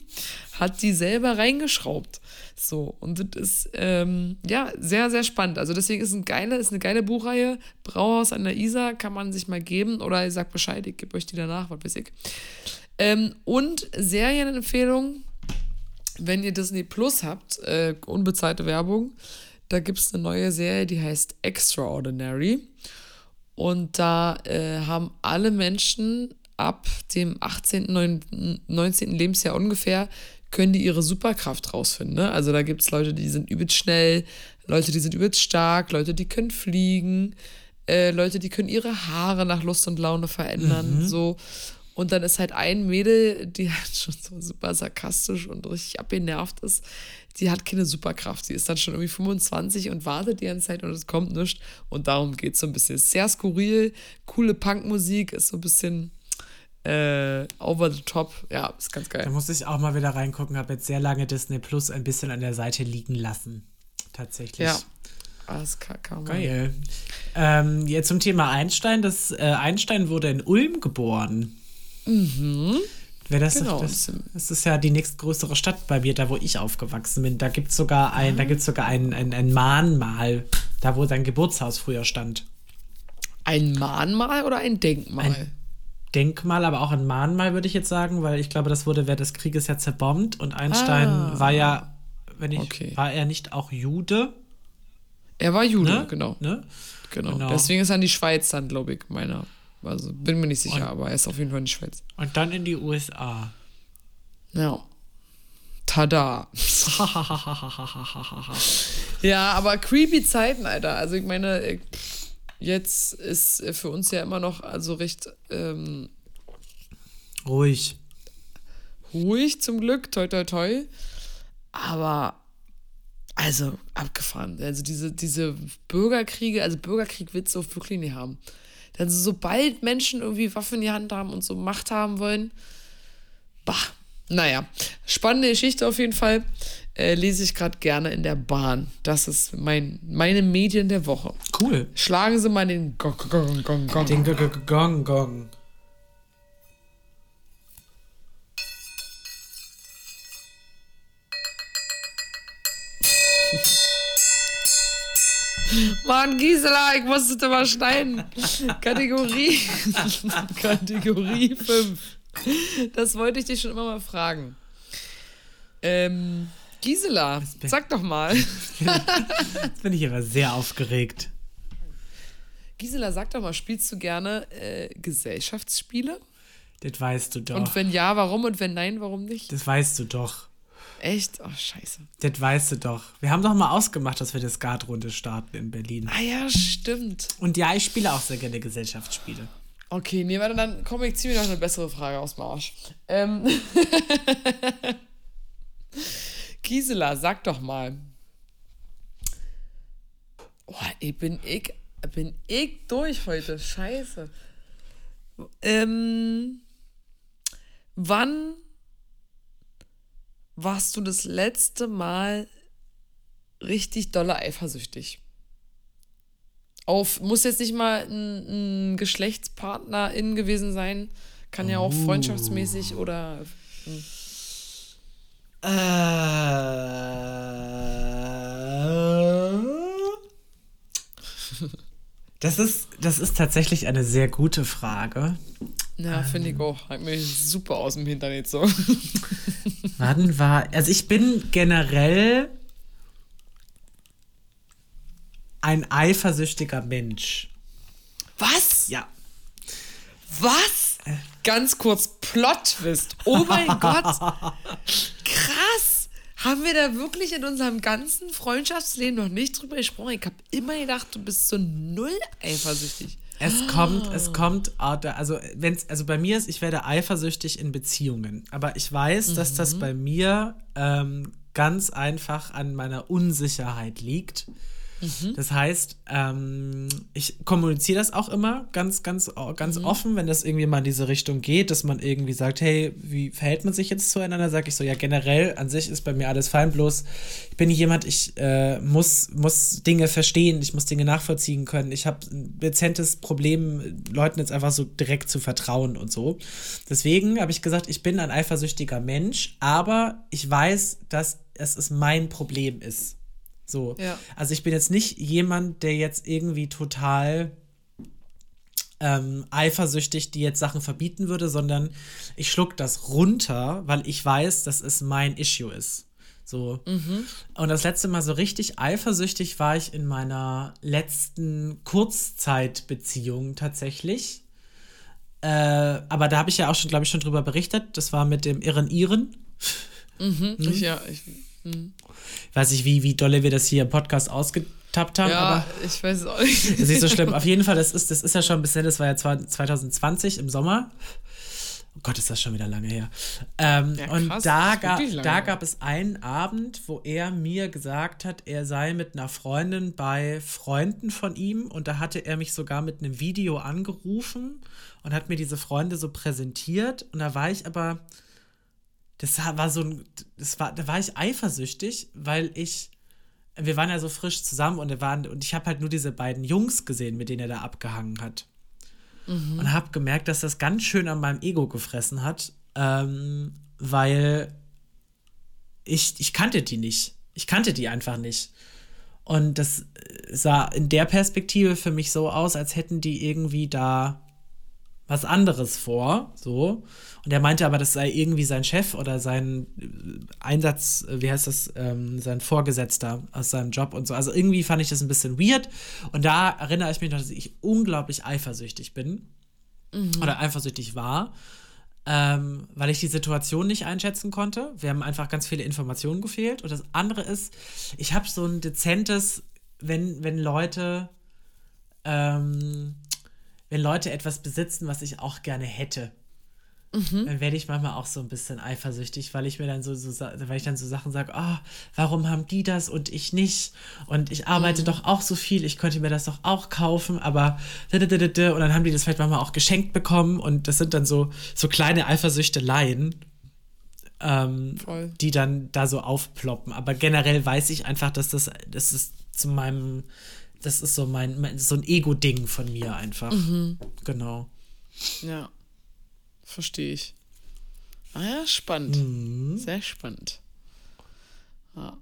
hat die selber reingeschraubt. So, und das ist ähm, ja sehr, sehr spannend. Also deswegen ist, ein geile, ist eine geile Buchreihe. Brauhaus an der Isar kann man sich mal geben oder ihr sagt Bescheid, ich gebe euch die danach, was weiß ich. Ähm, und Serienempfehlung, wenn ihr Disney Plus habt, äh, unbezahlte Werbung, da gibt es eine neue Serie, die heißt Extraordinary. Und da äh, haben alle Menschen ab dem 18., 19. Lebensjahr ungefähr können die ihre Superkraft rausfinden. Ne? Also da gibt es Leute, die sind übelst schnell, Leute, die sind übelst stark, Leute, die können fliegen, äh, Leute, die können ihre Haare nach Lust und Laune verändern. Mhm. So. Und dann ist halt ein Mädel, die halt schon so super sarkastisch und richtig abgenervt ist. Die hat keine Superkraft. Sie ist dann schon irgendwie 25 und wartet die ganze Zeit und es kommt nichts. Und darum geht es so ein bisschen. Sehr skurril, coole Punkmusik, ist so ein bisschen äh, over the top. Ja, ist ganz geil. Da muss ich auch mal wieder reingucken. Habe jetzt sehr lange Disney Plus ein bisschen an der Seite liegen lassen. Tatsächlich. Ja. Alles kacke. Geil. Ähm, jetzt zum Thema Einstein. Das äh, Einstein wurde in Ulm geboren. Mhm. Wer das, genau. das, das ist ja die nächstgrößere Stadt bei mir, da wo ich aufgewachsen bin. Da gibt es sogar ein, da gibt's sogar ein, ein, ein Mahnmal, da wo sein Geburtshaus früher stand. Ein Mahnmal oder ein Denkmal? Ein Denkmal, aber auch ein Mahnmal, würde ich jetzt sagen, weil ich glaube, das wurde während des Krieges ja zerbombt und Einstein ah. war ja, wenn ich, okay. war er nicht auch Jude? Er war Jude, ne? genau. Ne? genau. Genau. Deswegen ist er in die Schweiz dann, glaube ich, meiner. Also bin mir nicht sicher, und, aber er ist auf jeden Fall in die Schweiz. Und dann in die USA. Ja. Tada. ja, aber creepy Zeiten, Alter. Also ich meine, jetzt ist für uns ja immer noch also recht ähm, ruhig. Ruhig zum Glück, toi toi toi. Aber also abgefahren. Also diese, diese Bürgerkriege, also Bürgerkrieg wird es so wirklich nicht haben. Also sobald Menschen irgendwie Waffen in die Hand haben und so Macht haben wollen, bah. Naja, spannende Geschichte auf jeden Fall. Äh, lese ich gerade gerne in der Bahn. Das ist mein, meine Medien der Woche. Cool. Schlagen Sie mal den Gong, Gong, Gong, Gong. Den Gong, Gong. Mann, Gisela, ich musste das mal schneiden. Kategorie. Kategorie 5. Das wollte ich dich schon immer mal fragen. Ähm, Gisela, sag doch mal. Jetzt bin ich aber sehr aufgeregt. Gisela, sag doch mal, spielst du gerne äh, Gesellschaftsspiele? Das weißt du doch. Und wenn ja, warum? Und wenn nein, warum nicht? Das weißt du doch. Echt? Oh, scheiße. Das weißt du doch. Wir haben doch mal ausgemacht, dass wir die Skatrunde starten in Berlin. Ah ja, stimmt. Und ja, ich spiele auch sehr gerne Gesellschaftsspiele. Okay, nee, warte, dann komme ich ziemlich noch eine bessere Frage aus dem Arsch. Ähm Gisela, sag doch mal. Oh, ich bin ich, bin ich durch heute. Scheiße. Ähm, wann warst du das letzte Mal richtig dolle eifersüchtig? Auf, muss jetzt nicht mal ein, ein Geschlechtspartnerin gewesen sein, kann ja auch uh. freundschaftsmäßig oder. Hm. Das ist, das ist tatsächlich eine sehr gute Frage. Ja, ähm, finde ich auch. Hat mir super aus dem Hintern jetzt so. Wann war. Also ich bin generell ein eifersüchtiger Mensch. Was? Ja. Was? Äh. Ganz kurz, Plot-Twist. Oh mein Gott. Haben wir da wirklich in unserem ganzen Freundschaftsleben noch nicht drüber gesprochen? Ich habe immer gedacht, du bist so null eifersüchtig. Es kommt, es kommt, also wenn's, also bei mir ist, ich werde eifersüchtig in Beziehungen. Aber ich weiß, mhm. dass das mhm. bei mir ähm, ganz einfach an meiner Unsicherheit liegt. Mhm. Das heißt, ähm, ich kommuniziere das auch immer ganz, ganz, ganz mhm. offen, wenn das irgendwie mal in diese Richtung geht, dass man irgendwie sagt, hey, wie verhält man sich jetzt zueinander? Sage ich so, ja, generell an sich ist bei mir alles fein, bloß ich bin jemand, ich äh, muss, muss Dinge verstehen, ich muss Dinge nachvollziehen können. Ich habe ein dezentes Problem, Leuten jetzt einfach so direkt zu vertrauen und so. Deswegen habe ich gesagt, ich bin ein eifersüchtiger Mensch, aber ich weiß, dass es mein Problem ist. So. Ja. Also ich bin jetzt nicht jemand, der jetzt irgendwie total ähm, eifersüchtig, die jetzt Sachen verbieten würde, sondern ich schluck das runter, weil ich weiß, dass es mein Issue ist. So. Mhm. Und das letzte Mal so richtig eifersüchtig war ich in meiner letzten Kurzzeitbeziehung tatsächlich. Äh, aber da habe ich ja auch schon, glaube ich, schon drüber berichtet. Das war mit dem Irren Iren. Mhm. mhm. Ich, ja, ich, mhm. Ich weiß nicht, wie, wie dolle wir das hier im Podcast ausgetappt haben. Ja, aber ich weiß es auch nicht. Das ist nicht so schlimm. Auf jeden Fall, das ist, das ist ja schon ein bisschen, das war ja 2020 im Sommer. Oh Gott, ist das schon wieder lange her. Ähm, ja, und da, ga, da gab es einen Abend, wo er mir gesagt hat, er sei mit einer Freundin bei Freunden von ihm und da hatte er mich sogar mit einem Video angerufen und hat mir diese Freunde so präsentiert und da war ich aber, das war so ein, das war, da war ich eifersüchtig, weil ich, wir waren ja so frisch zusammen und, waren, und ich habe halt nur diese beiden Jungs gesehen, mit denen er da abgehangen hat mhm. und habe gemerkt, dass das ganz schön an meinem Ego gefressen hat, ähm, weil ich, ich kannte die nicht. Ich kannte die einfach nicht. Und das sah in der Perspektive für mich so aus, als hätten die irgendwie da was anderes vor, so. Und er meinte aber, das sei irgendwie sein Chef oder sein äh, Einsatz, äh, wie heißt das, ähm, sein Vorgesetzter aus seinem Job und so. Also irgendwie fand ich das ein bisschen weird. Und da erinnere ich mich noch, dass ich unglaublich eifersüchtig bin mhm. oder eifersüchtig war. Ähm, weil ich die Situation nicht einschätzen konnte. Wir haben einfach ganz viele Informationen gefehlt. Und das andere ist, ich habe so ein dezentes, wenn, wenn Leute ähm, wenn Leute etwas besitzen, was ich auch gerne hätte, mhm. dann werde ich manchmal auch so ein bisschen eifersüchtig, weil ich mir dann so, so weil ich dann so Sachen sage, oh, warum haben die das und ich nicht? Und ich arbeite mhm. doch auch so viel, ich könnte mir das doch auch kaufen, aber und dann haben die das vielleicht manchmal auch geschenkt bekommen und das sind dann so, so kleine Eifersüchteleien. Ähm, die dann da so aufploppen. Aber generell weiß ich einfach, dass das, das ist zu meinem das ist so mein, mein so ein Ego-Ding von mir einfach. Mhm. Genau. Ja. Verstehe ich. Ah ja, spannend. Mhm. Sehr spannend. Ja.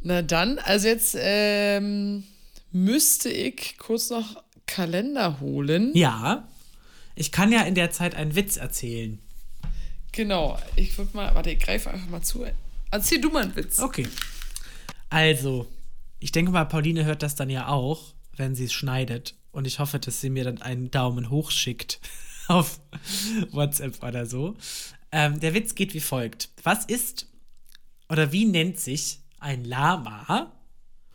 Na dann, also jetzt ähm, müsste ich kurz noch Kalender holen. Ja. Ich kann ja in der Zeit einen Witz erzählen. Genau. Ich würde mal, warte, ich greife einfach mal zu. Erzähl du mal einen Witz. Okay. Also, ich denke mal, Pauline hört das dann ja auch, wenn sie es schneidet. Und ich hoffe, dass sie mir dann einen Daumen hoch schickt auf WhatsApp oder so. Ähm, der Witz geht wie folgt. Was ist oder wie nennt sich ein Lama?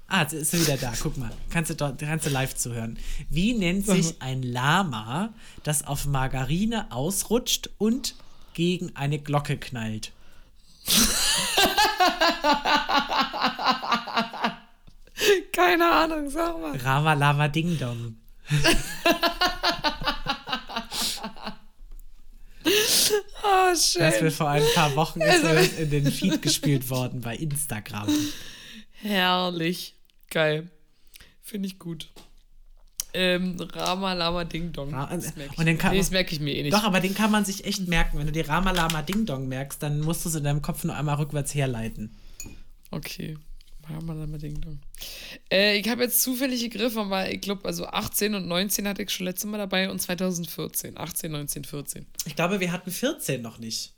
Ah, jetzt ist er wieder da. Guck mal. Kannst du, dort, kannst du live zuhören. Wie nennt sich ein Lama, das auf Margarine ausrutscht und gegen eine Glocke knallt? Keine Ahnung, sag mal. Rama Lama Ding Dong. oh, schön. Das wird vor ein paar Wochen also, in den Feed gespielt worden bei Instagram. Herrlich. Geil. Finde ich gut. Ähm, Rama Lama Ding Dong. Ra das merke ich, nee, das merke ich mir eh nicht. Doch, aber den kann man sich echt merken. Wenn du dir Rama Lama Ding Dong merkst, dann musst du es in deinem Kopf nur einmal rückwärts herleiten. Okay. Äh, ich habe jetzt zufällig gegriffen, weil ich glaube, also 18 und 19 hatte ich schon letztes Mal dabei und 2014. 18, 19, 14. Ich glaube, wir hatten 14 noch nicht.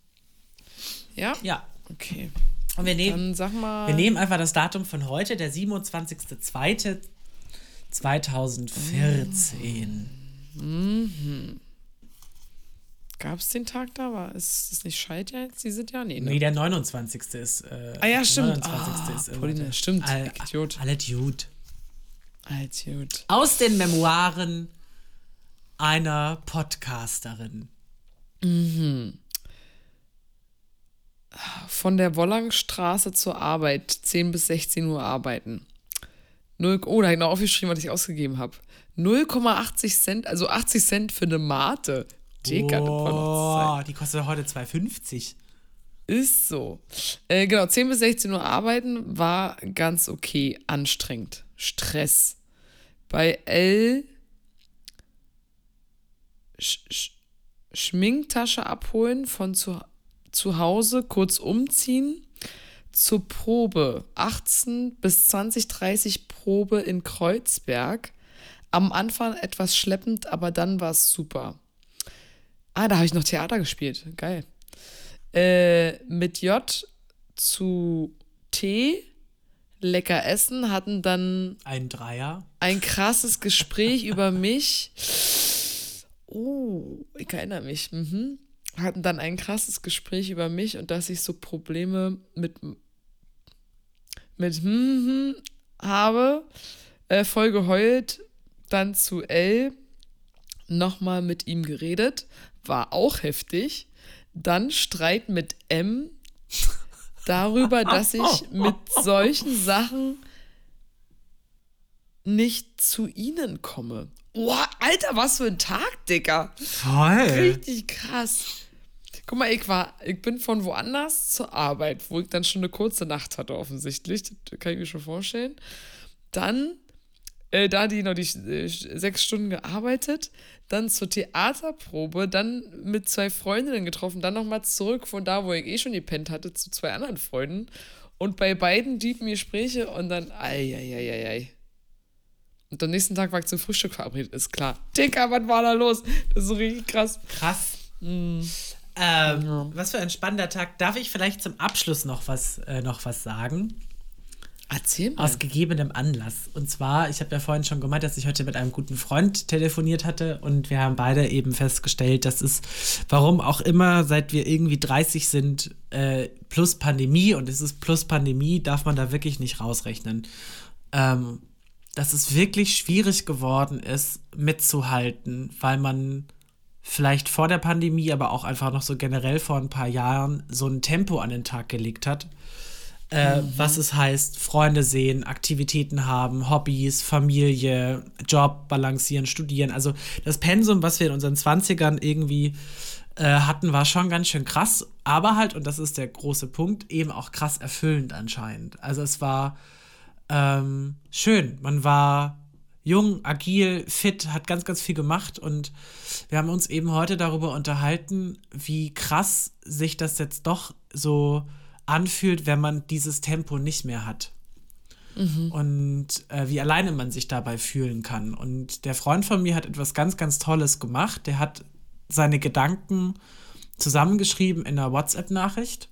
Ja? Ja. Okay. Und wir nehmen, wir nehmen einfach das Datum von heute, der 27.02.2014. Mhm. Gab es den Tag da? War ist das nicht Scheit jetzt dieses Jahr? Nee, ne? nee, der 29. ist. Äh, ah ja, stimmt. 29. Ah, ist Pauline, stimmt. All, Idiot. Alle Dude. Aus den Memoiren einer Podcasterin. Mhm. Von der Wollangstraße zur Arbeit, 10 bis 16 Uhr arbeiten. 0, oh, da habe ich noch aufgeschrieben, was ich ausgegeben habe. 0,80 Cent, also 80 Cent für eine Mate. Digga, oh, die kostet heute 2,50. Ist so. Äh, genau, 10 bis 16 Uhr arbeiten war ganz okay. Anstrengend. Stress. Bei L. Sch Sch Schminktasche abholen von zu, zu Hause, kurz umziehen. Zur Probe. 18 bis 20, 30 Probe in Kreuzberg. Am Anfang etwas schleppend, aber dann war es super. Ah, da habe ich noch Theater gespielt. Geil. Äh, mit J zu T, lecker essen, hatten dann. Ein Dreier. Ein krasses Gespräch über mich. Oh, ich erinnere mich. Mhm. Hatten dann ein krasses Gespräch über mich und dass ich so Probleme mit. mit hm, hm, habe. Äh, voll geheult. Dann zu L nochmal mit ihm geredet, war auch heftig. Dann Streit mit M darüber, dass ich mit solchen Sachen nicht zu ihnen komme. Boah, Alter, was für ein Tag, Digga. Voll. Richtig krass. Guck mal, ich war, ich bin von woanders zur Arbeit, wo ich dann schon eine kurze Nacht hatte, offensichtlich. Das kann ich mir schon vorstellen. Dann, äh, da die noch die äh, sechs Stunden gearbeitet, dann zur Theaterprobe, dann mit zwei Freundinnen getroffen, dann nochmal zurück von da, wo ich eh schon gepennt hatte, zu zwei anderen Freunden. Und bei beiden deepen Gespräche und dann, ei, ei, ei, ei, ei. Und am nächsten Tag war ich zum Frühstück verabredet, ist klar. Dicker, was war da los? Das ist so richtig krass. Krass. Mm. Ähm, ja. Was für ein spannender Tag. Darf ich vielleicht zum Abschluss noch was, äh, noch was sagen? Erzähl mal. Aus gegebenem Anlass. Und zwar, ich habe ja vorhin schon gemeint, dass ich heute mit einem guten Freund telefoniert hatte und wir haben beide eben festgestellt, dass es, warum auch immer, seit wir irgendwie 30 sind, äh, plus Pandemie und es ist plus Pandemie, darf man da wirklich nicht rausrechnen. Ähm, dass es wirklich schwierig geworden ist, mitzuhalten, weil man vielleicht vor der Pandemie, aber auch einfach noch so generell vor ein paar Jahren so ein Tempo an den Tag gelegt hat. Mhm. Was es heißt, Freunde sehen, Aktivitäten haben, Hobbys, Familie, Job balancieren, studieren. Also das Pensum, was wir in unseren 20ern irgendwie äh, hatten, war schon ganz schön krass, aber halt, und das ist der große Punkt, eben auch krass erfüllend anscheinend. Also es war ähm, schön. Man war jung, agil, fit, hat ganz, ganz viel gemacht und wir haben uns eben heute darüber unterhalten, wie krass sich das jetzt doch so anfühlt, wenn man dieses Tempo nicht mehr hat. Mhm. Und äh, wie alleine man sich dabei fühlen kann. Und der Freund von mir hat etwas ganz, ganz Tolles gemacht. Der hat seine Gedanken zusammengeschrieben in einer WhatsApp-Nachricht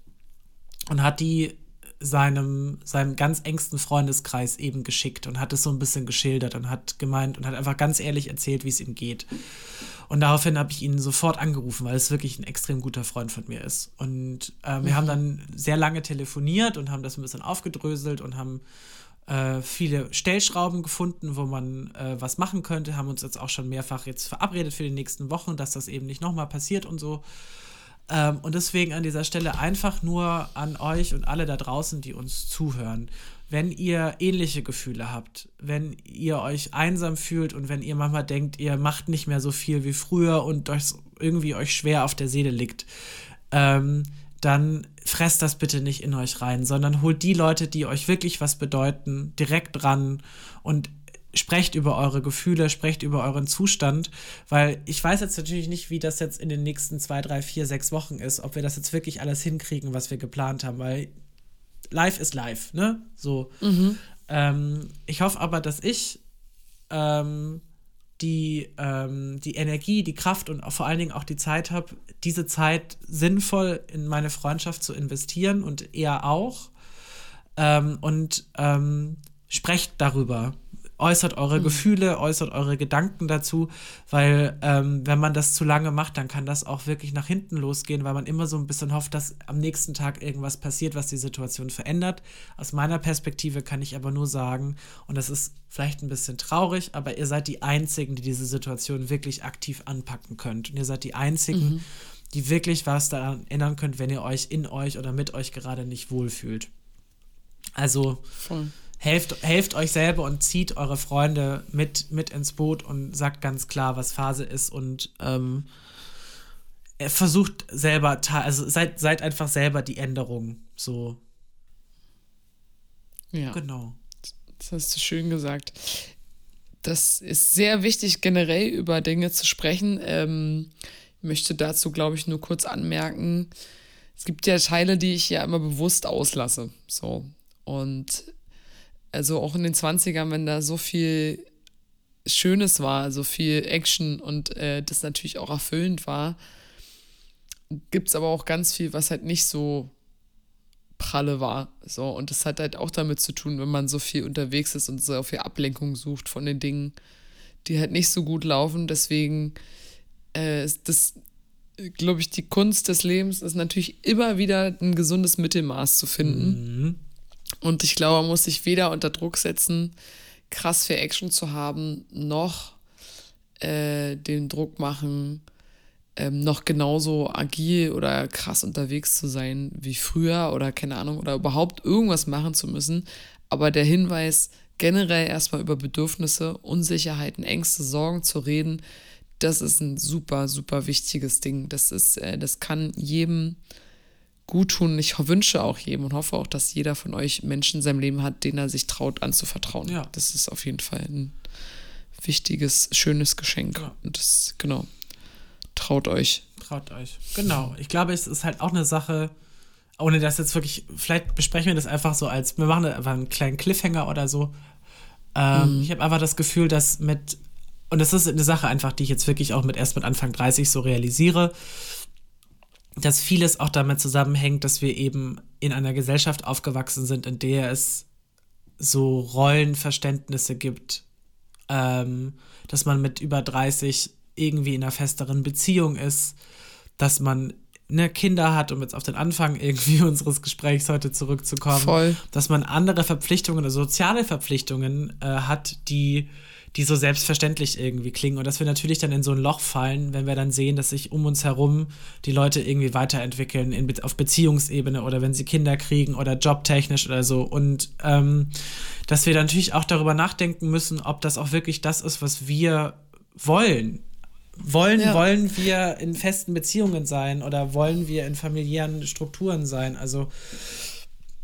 und hat die seinem, seinem ganz engsten Freundeskreis eben geschickt und hat es so ein bisschen geschildert und hat gemeint und hat einfach ganz ehrlich erzählt, wie es ihm geht. Und daraufhin habe ich ihn sofort angerufen, weil es wirklich ein extrem guter Freund von mir ist. Und äh, wir mhm. haben dann sehr lange telefoniert und haben das ein bisschen aufgedröselt und haben äh, viele Stellschrauben gefunden, wo man äh, was machen könnte, haben uns jetzt auch schon mehrfach jetzt verabredet für die nächsten Wochen, dass das eben nicht nochmal passiert und so. Ähm, und deswegen an dieser Stelle einfach nur an euch und alle da draußen, die uns zuhören. Wenn ihr ähnliche Gefühle habt, wenn ihr euch einsam fühlt und wenn ihr manchmal denkt, ihr macht nicht mehr so viel wie früher und euch irgendwie euch schwer auf der Seele liegt, ähm, dann fresst das bitte nicht in euch rein, sondern holt die Leute, die euch wirklich was bedeuten, direkt dran und sprecht über eure Gefühle, sprecht über euren Zustand, weil ich weiß jetzt natürlich nicht, wie das jetzt in den nächsten zwei, drei, vier, sechs Wochen ist, ob wir das jetzt wirklich alles hinkriegen, was wir geplant haben, weil live ist live, ne? So. Mhm. Ähm, ich hoffe aber, dass ich ähm, die, ähm, die Energie, die Kraft und vor allen Dingen auch die Zeit habe, diese Zeit sinnvoll in meine Freundschaft zu investieren und er auch. Ähm, und ähm, sprecht darüber äußert eure mhm. Gefühle, äußert eure Gedanken dazu, weil ähm, wenn man das zu lange macht, dann kann das auch wirklich nach hinten losgehen, weil man immer so ein bisschen hofft, dass am nächsten Tag irgendwas passiert, was die Situation verändert. Aus meiner Perspektive kann ich aber nur sagen, und das ist vielleicht ein bisschen traurig, aber ihr seid die Einzigen, die diese Situation wirklich aktiv anpacken könnt. Und ihr seid die Einzigen, mhm. die wirklich was daran ändern könnt, wenn ihr euch in euch oder mit euch gerade nicht wohlfühlt. Also. Voll helft, helft euch selber und zieht eure Freunde mit, mit ins Boot und sagt ganz klar, was Phase ist und ähm, versucht selber, also seid, seid einfach selber die Änderung. So. Ja. Genau. Das hast du schön gesagt. Das ist sehr wichtig, generell über Dinge zu sprechen. Ähm, ich möchte dazu, glaube ich, nur kurz anmerken, es gibt ja Teile, die ich ja immer bewusst auslasse. So. Und also auch in den 20ern, wenn da so viel Schönes war, so viel Action und äh, das natürlich auch erfüllend war, gibt es aber auch ganz viel, was halt nicht so pralle war. So, und das hat halt auch damit zu tun, wenn man so viel unterwegs ist und so viel Ablenkung sucht von den Dingen, die halt nicht so gut laufen. Deswegen äh, ist das, glaube ich, die Kunst des Lebens ist natürlich immer wieder ein gesundes Mittelmaß zu finden. Mhm. Und ich glaube, man muss sich weder unter Druck setzen, krass für Action zu haben, noch äh, den Druck machen, ähm, noch genauso agil oder krass unterwegs zu sein wie früher oder keine Ahnung oder überhaupt irgendwas machen zu müssen. Aber der Hinweis, generell erstmal über Bedürfnisse, Unsicherheiten, Ängste, Sorgen zu reden, das ist ein super, super wichtiges Ding. Das ist, äh, das kann jedem gut tun. Ich wünsche auch jedem und hoffe auch, dass jeder von euch Menschen in seinem Leben hat, denen er sich traut anzuvertrauen. Ja. Das ist auf jeden Fall ein wichtiges, schönes Geschenk. Ja. Und das, genau, traut euch. Traut euch. Genau. Ich glaube, es ist halt auch eine Sache, ohne das jetzt wirklich, vielleicht besprechen wir das einfach so als, wir machen einfach einen kleinen Cliffhanger oder so. Ähm, mhm. Ich habe einfach das Gefühl, dass mit, und das ist eine Sache einfach, die ich jetzt wirklich auch mit erst mit Anfang 30 so realisiere, dass vieles auch damit zusammenhängt, dass wir eben in einer Gesellschaft aufgewachsen sind, in der es so Rollenverständnisse gibt, ähm, dass man mit über 30 irgendwie in einer festeren Beziehung ist, dass man ne, Kinder hat, um jetzt auf den Anfang irgendwie unseres Gesprächs heute zurückzukommen, Voll. dass man andere Verpflichtungen oder soziale Verpflichtungen äh, hat, die die so selbstverständlich irgendwie klingen und dass wir natürlich dann in so ein Loch fallen, wenn wir dann sehen, dass sich um uns herum die Leute irgendwie weiterentwickeln in, auf Beziehungsebene oder wenn sie Kinder kriegen oder jobtechnisch oder so und ähm, dass wir dann natürlich auch darüber nachdenken müssen, ob das auch wirklich das ist, was wir wollen. Wollen, ja. wollen wir in festen Beziehungen sein oder wollen wir in familiären Strukturen sein? Also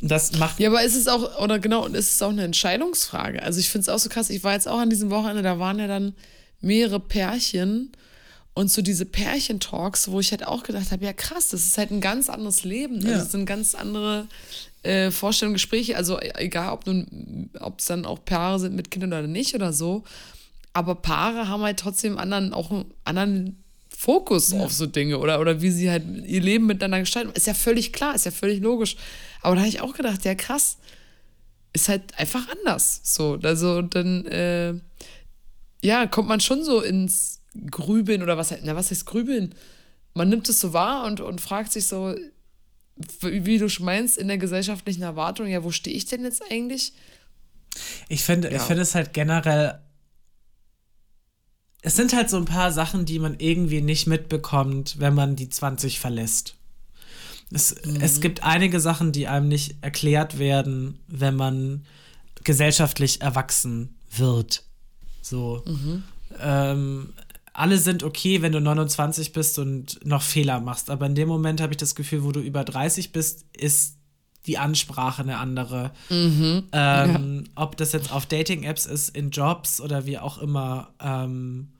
das macht. Ja, aber ist es auch, oder genau, und ist es auch eine Entscheidungsfrage. Also ich finde es auch so krass, ich war jetzt auch an diesem Wochenende, da waren ja dann mehrere Pärchen und so diese Pärchentalks, wo ich halt auch gedacht habe, ja krass, das ist halt ein ganz anderes Leben. Also ja. Also es sind ganz andere äh, Vorstellungen, Gespräche, also egal, ob nun, ob es dann auch Paare sind mit Kindern oder nicht oder so. Aber Paare haben halt trotzdem anderen, auch einen anderen Fokus ja. auf so Dinge oder, oder wie sie halt ihr Leben miteinander gestalten. Ist ja völlig klar, ist ja völlig logisch. Aber da habe ich auch gedacht, ja krass, ist halt einfach anders. So, also dann, äh, ja, kommt man schon so ins Grübeln oder was, na, was heißt Grübeln? Man nimmt es so wahr und, und fragt sich so, wie, wie du meinst, in der gesellschaftlichen Erwartung, ja, wo stehe ich denn jetzt eigentlich? Ich finde, ja. ich finde es halt generell es sind halt so ein paar Sachen, die man irgendwie nicht mitbekommt, wenn man die 20 verlässt. Es, mhm. es gibt einige Sachen, die einem nicht erklärt werden, wenn man gesellschaftlich erwachsen wird. So. Mhm. Ähm, alle sind okay, wenn du 29 bist und noch Fehler machst. Aber in dem Moment habe ich das Gefühl, wo du über 30 bist, ist die Ansprache eine andere. Mhm. Ähm, ja. Ob das jetzt auf Dating-Apps ist, in Jobs oder wie auch immer. Ähm,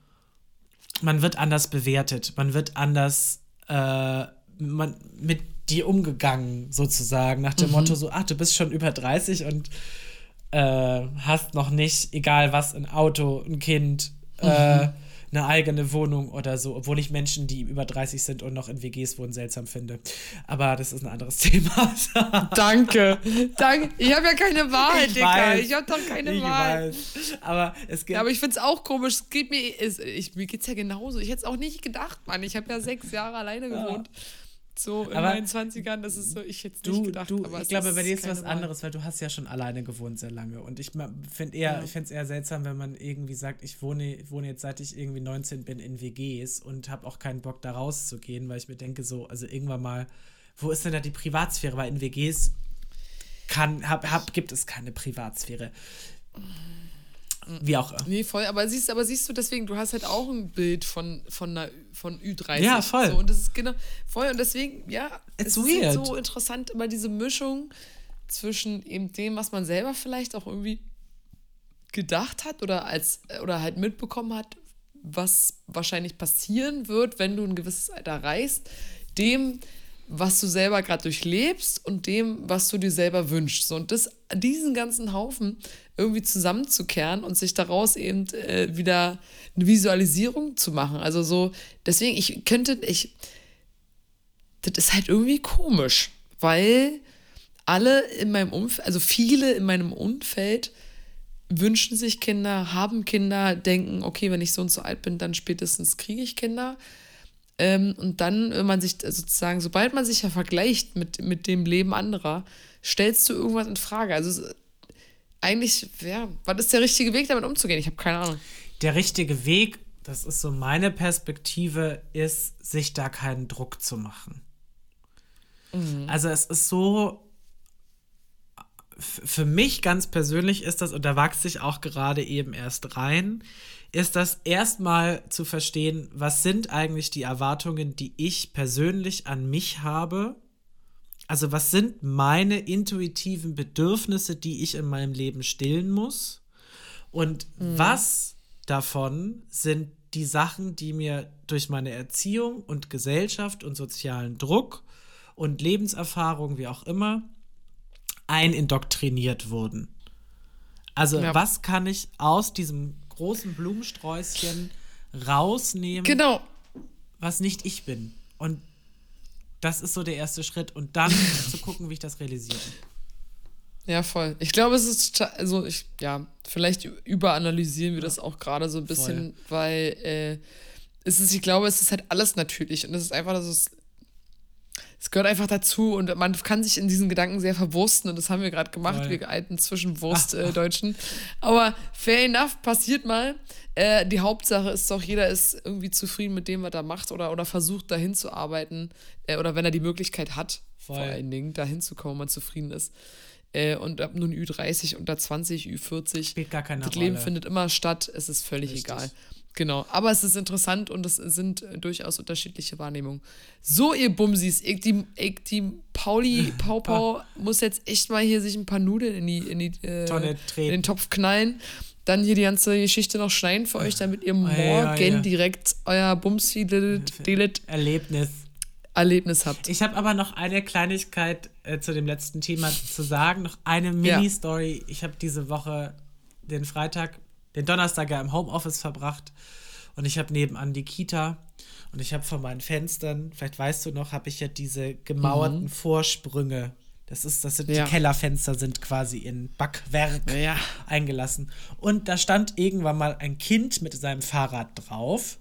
man wird anders bewertet. Man wird anders äh, man, mit dir umgegangen, sozusagen, nach dem mhm. Motto so, ach, du bist schon über 30 und äh, hast noch nicht, egal was, ein Auto, ein Kind, äh, mhm. äh, eine eigene Wohnung oder so, obwohl ich Menschen, die über 30 sind und noch in WGs wohnen, seltsam finde. Aber das ist ein anderes Thema. Danke. Danke. Ich habe ja keine Wahl, ich Digga. Weiß, ich habe doch keine ich Wahl. Weiß. Aber es geht. Aber ich finde es auch komisch. Es geht mir, es, ich, mir geht's ja genauso. Ich hätte es auch nicht gedacht, Mann. Ich habe ja sechs Jahre alleine gewohnt. Ja so in aber meinen 20ern, das ist so, ich jetzt nicht du, gedacht. Du, ich glaube, bei dir ist was anderes, weil du hast ja schon alleine gewohnt sehr lange. Und ich finde eher, ja. ich finde es eher seltsam, wenn man irgendwie sagt, ich wohne, wohne jetzt seit ich irgendwie 19 bin in WGs und habe auch keinen Bock da rauszugehen, weil ich mir denke so, also irgendwann mal, wo ist denn da die Privatsphäre? Weil in WGs kann, hab, hab, gibt es keine Privatsphäre. Wie auch. Nee, voll. Aber siehst, aber siehst du, deswegen, du hast halt auch ein Bild von, von, einer, von Ü30. Ja, voll. So, und das ist genau, voll. Und deswegen, ja, It's es weird. ist halt so interessant, immer diese Mischung zwischen eben dem, was man selber vielleicht auch irgendwie gedacht hat oder als oder halt mitbekommen hat, was wahrscheinlich passieren wird, wenn du ein gewisses Alter erreichst, dem, was du selber gerade durchlebst und dem, was du dir selber wünschst. So, und das, diesen ganzen Haufen irgendwie zusammenzukehren und sich daraus eben äh, wieder eine Visualisierung zu machen. Also so, deswegen, ich könnte, ich, das ist halt irgendwie komisch, weil alle in meinem Umfeld, also viele in meinem Umfeld wünschen sich Kinder, haben Kinder, denken, okay, wenn ich so und so alt bin, dann spätestens kriege ich Kinder. Ähm, und dann, wenn man sich sozusagen, sobald man sich ja vergleicht mit, mit dem Leben anderer, stellst du irgendwas in Frage. Also eigentlich, ja, was ist der richtige Weg, damit umzugehen? Ich habe keine Ahnung. Der richtige Weg das ist so meine Perspektive, ist, sich da keinen Druck zu machen. Mhm. Also es ist so, für mich ganz persönlich ist das, und da wachse ich auch gerade eben erst rein, ist das erstmal zu verstehen, was sind eigentlich die Erwartungen, die ich persönlich an mich habe. Also was sind meine intuitiven Bedürfnisse, die ich in meinem Leben stillen muss? Und mhm. was davon sind die Sachen, die mir durch meine Erziehung und Gesellschaft und sozialen Druck und Lebenserfahrung, wie auch immer, einindoktriniert wurden. Also, ja. was kann ich aus diesem großen Blumensträußchen rausnehmen, genau. was nicht ich bin? Und das ist so der erste Schritt. Und dann zu gucken, wie ich das realisiere. Ja, voll. Ich glaube, es ist, also ich, ja, vielleicht überanalysieren wir das auch gerade so ein bisschen, voll. weil äh, es ist, ich glaube, es ist halt alles natürlich und es ist einfach, dass es es gehört einfach dazu und man kann sich in diesen Gedanken sehr verwursten und das haben wir gerade gemacht, Voll. wir alten Zwischenwurst-Deutschen. Äh, Aber fair enough, passiert mal. Äh, die Hauptsache ist doch, jeder ist irgendwie zufrieden mit dem, was er macht oder, oder versucht dahin zu arbeiten äh, oder wenn er die Möglichkeit hat, Voll. vor allen Dingen dahin zu kommen, man zufrieden ist. Äh, und ab nun Ü30, unter 20, Ü40. Spielt gar keine das Leben findet immer statt, es ist völlig Richtig. egal. Genau, aber es ist interessant und es sind durchaus unterschiedliche Wahrnehmungen. So, ihr Bumsis, ich, die, ich, die Pauli Pau Pau muss jetzt echt mal hier sich ein paar Nudeln in, die, in, die, äh, Tonne in den Topf knallen. Dann hier die ganze Geschichte noch schneiden für euch, damit ihr morgen ja, ja. direkt euer Bumsi-Erlebnis Erlebnis habt. Ich habe aber noch eine Kleinigkeit äh, zu dem letzten Thema zu sagen. Noch eine Mini-Story. Ja. Ich habe diese Woche den Freitag den Donnerstag ja im Homeoffice verbracht und ich habe nebenan die Kita und ich habe vor meinen Fenstern, vielleicht weißt du noch, habe ich ja diese gemauerten mhm. Vorsprünge. Das ist, das sind ja. die Kellerfenster sind quasi in Backwerk ja. eingelassen. Und da stand irgendwann mal ein Kind mit seinem Fahrrad drauf,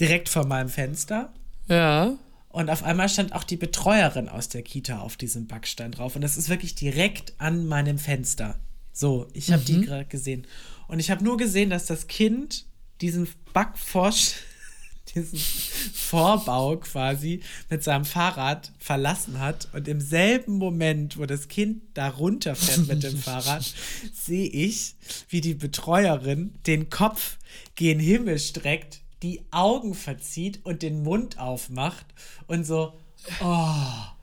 direkt vor meinem Fenster. Ja. Und auf einmal stand auch die Betreuerin aus der Kita auf diesem Backstein drauf. Und das ist wirklich direkt an meinem Fenster. So, ich habe mhm. die gerade gesehen. Und ich habe nur gesehen, dass das Kind diesen Backforsch, diesen Vorbau quasi mit seinem Fahrrad verlassen hat. Und im selben Moment, wo das Kind da runterfährt mit dem Fahrrad, sehe ich, wie die Betreuerin den Kopf gen Himmel streckt, die Augen verzieht und den Mund aufmacht und so, oh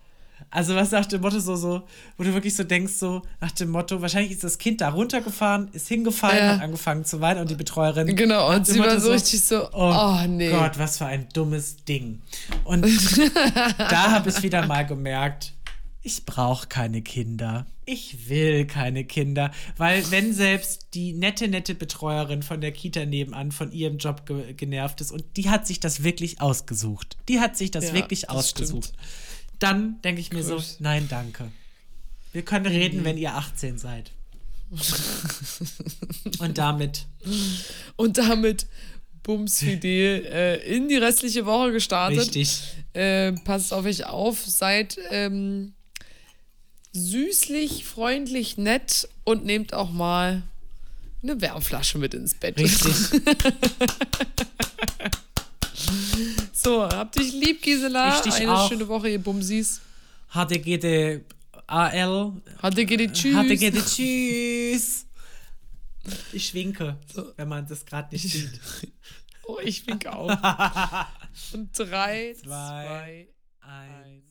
also was nach dem Motto so, so, wo du wirklich so denkst, so nach dem Motto, wahrscheinlich ist das Kind da runtergefahren, ist hingefallen, ja. hat angefangen zu weinen und die Betreuerin. Genau, und sie war so, so richtig so, oh, oh, nee. Gott, was für ein dummes Ding. Und da habe ich wieder mal gemerkt, ich brauche keine Kinder. Ich will keine Kinder. Weil wenn selbst die nette, nette Betreuerin von der Kita nebenan von ihrem Job ge genervt ist und die hat sich das wirklich ausgesucht. Die hat sich das ja, wirklich das ausgesucht. Stimmt dann denke ich mir so, nein, danke. Wir können reden, wenn ihr 18 seid. Und damit. Und damit Bumsfidel äh, in die restliche Woche gestartet. Richtig. Äh, passt auf euch auf, seid ähm, süßlich, freundlich, nett und nehmt auch mal eine Wärmflasche mit ins Bett. Richtig. So, habt dich lieb, Gisela. Ich dich Eine auch. schöne Woche, ihr Bumsis. HDGD AL. HDGD Tschüss. HDGD Tschüss. Ich winke, so. wenn man das gerade nicht sieht. oh, ich winke auch. Und drei, zwei, zwei eins.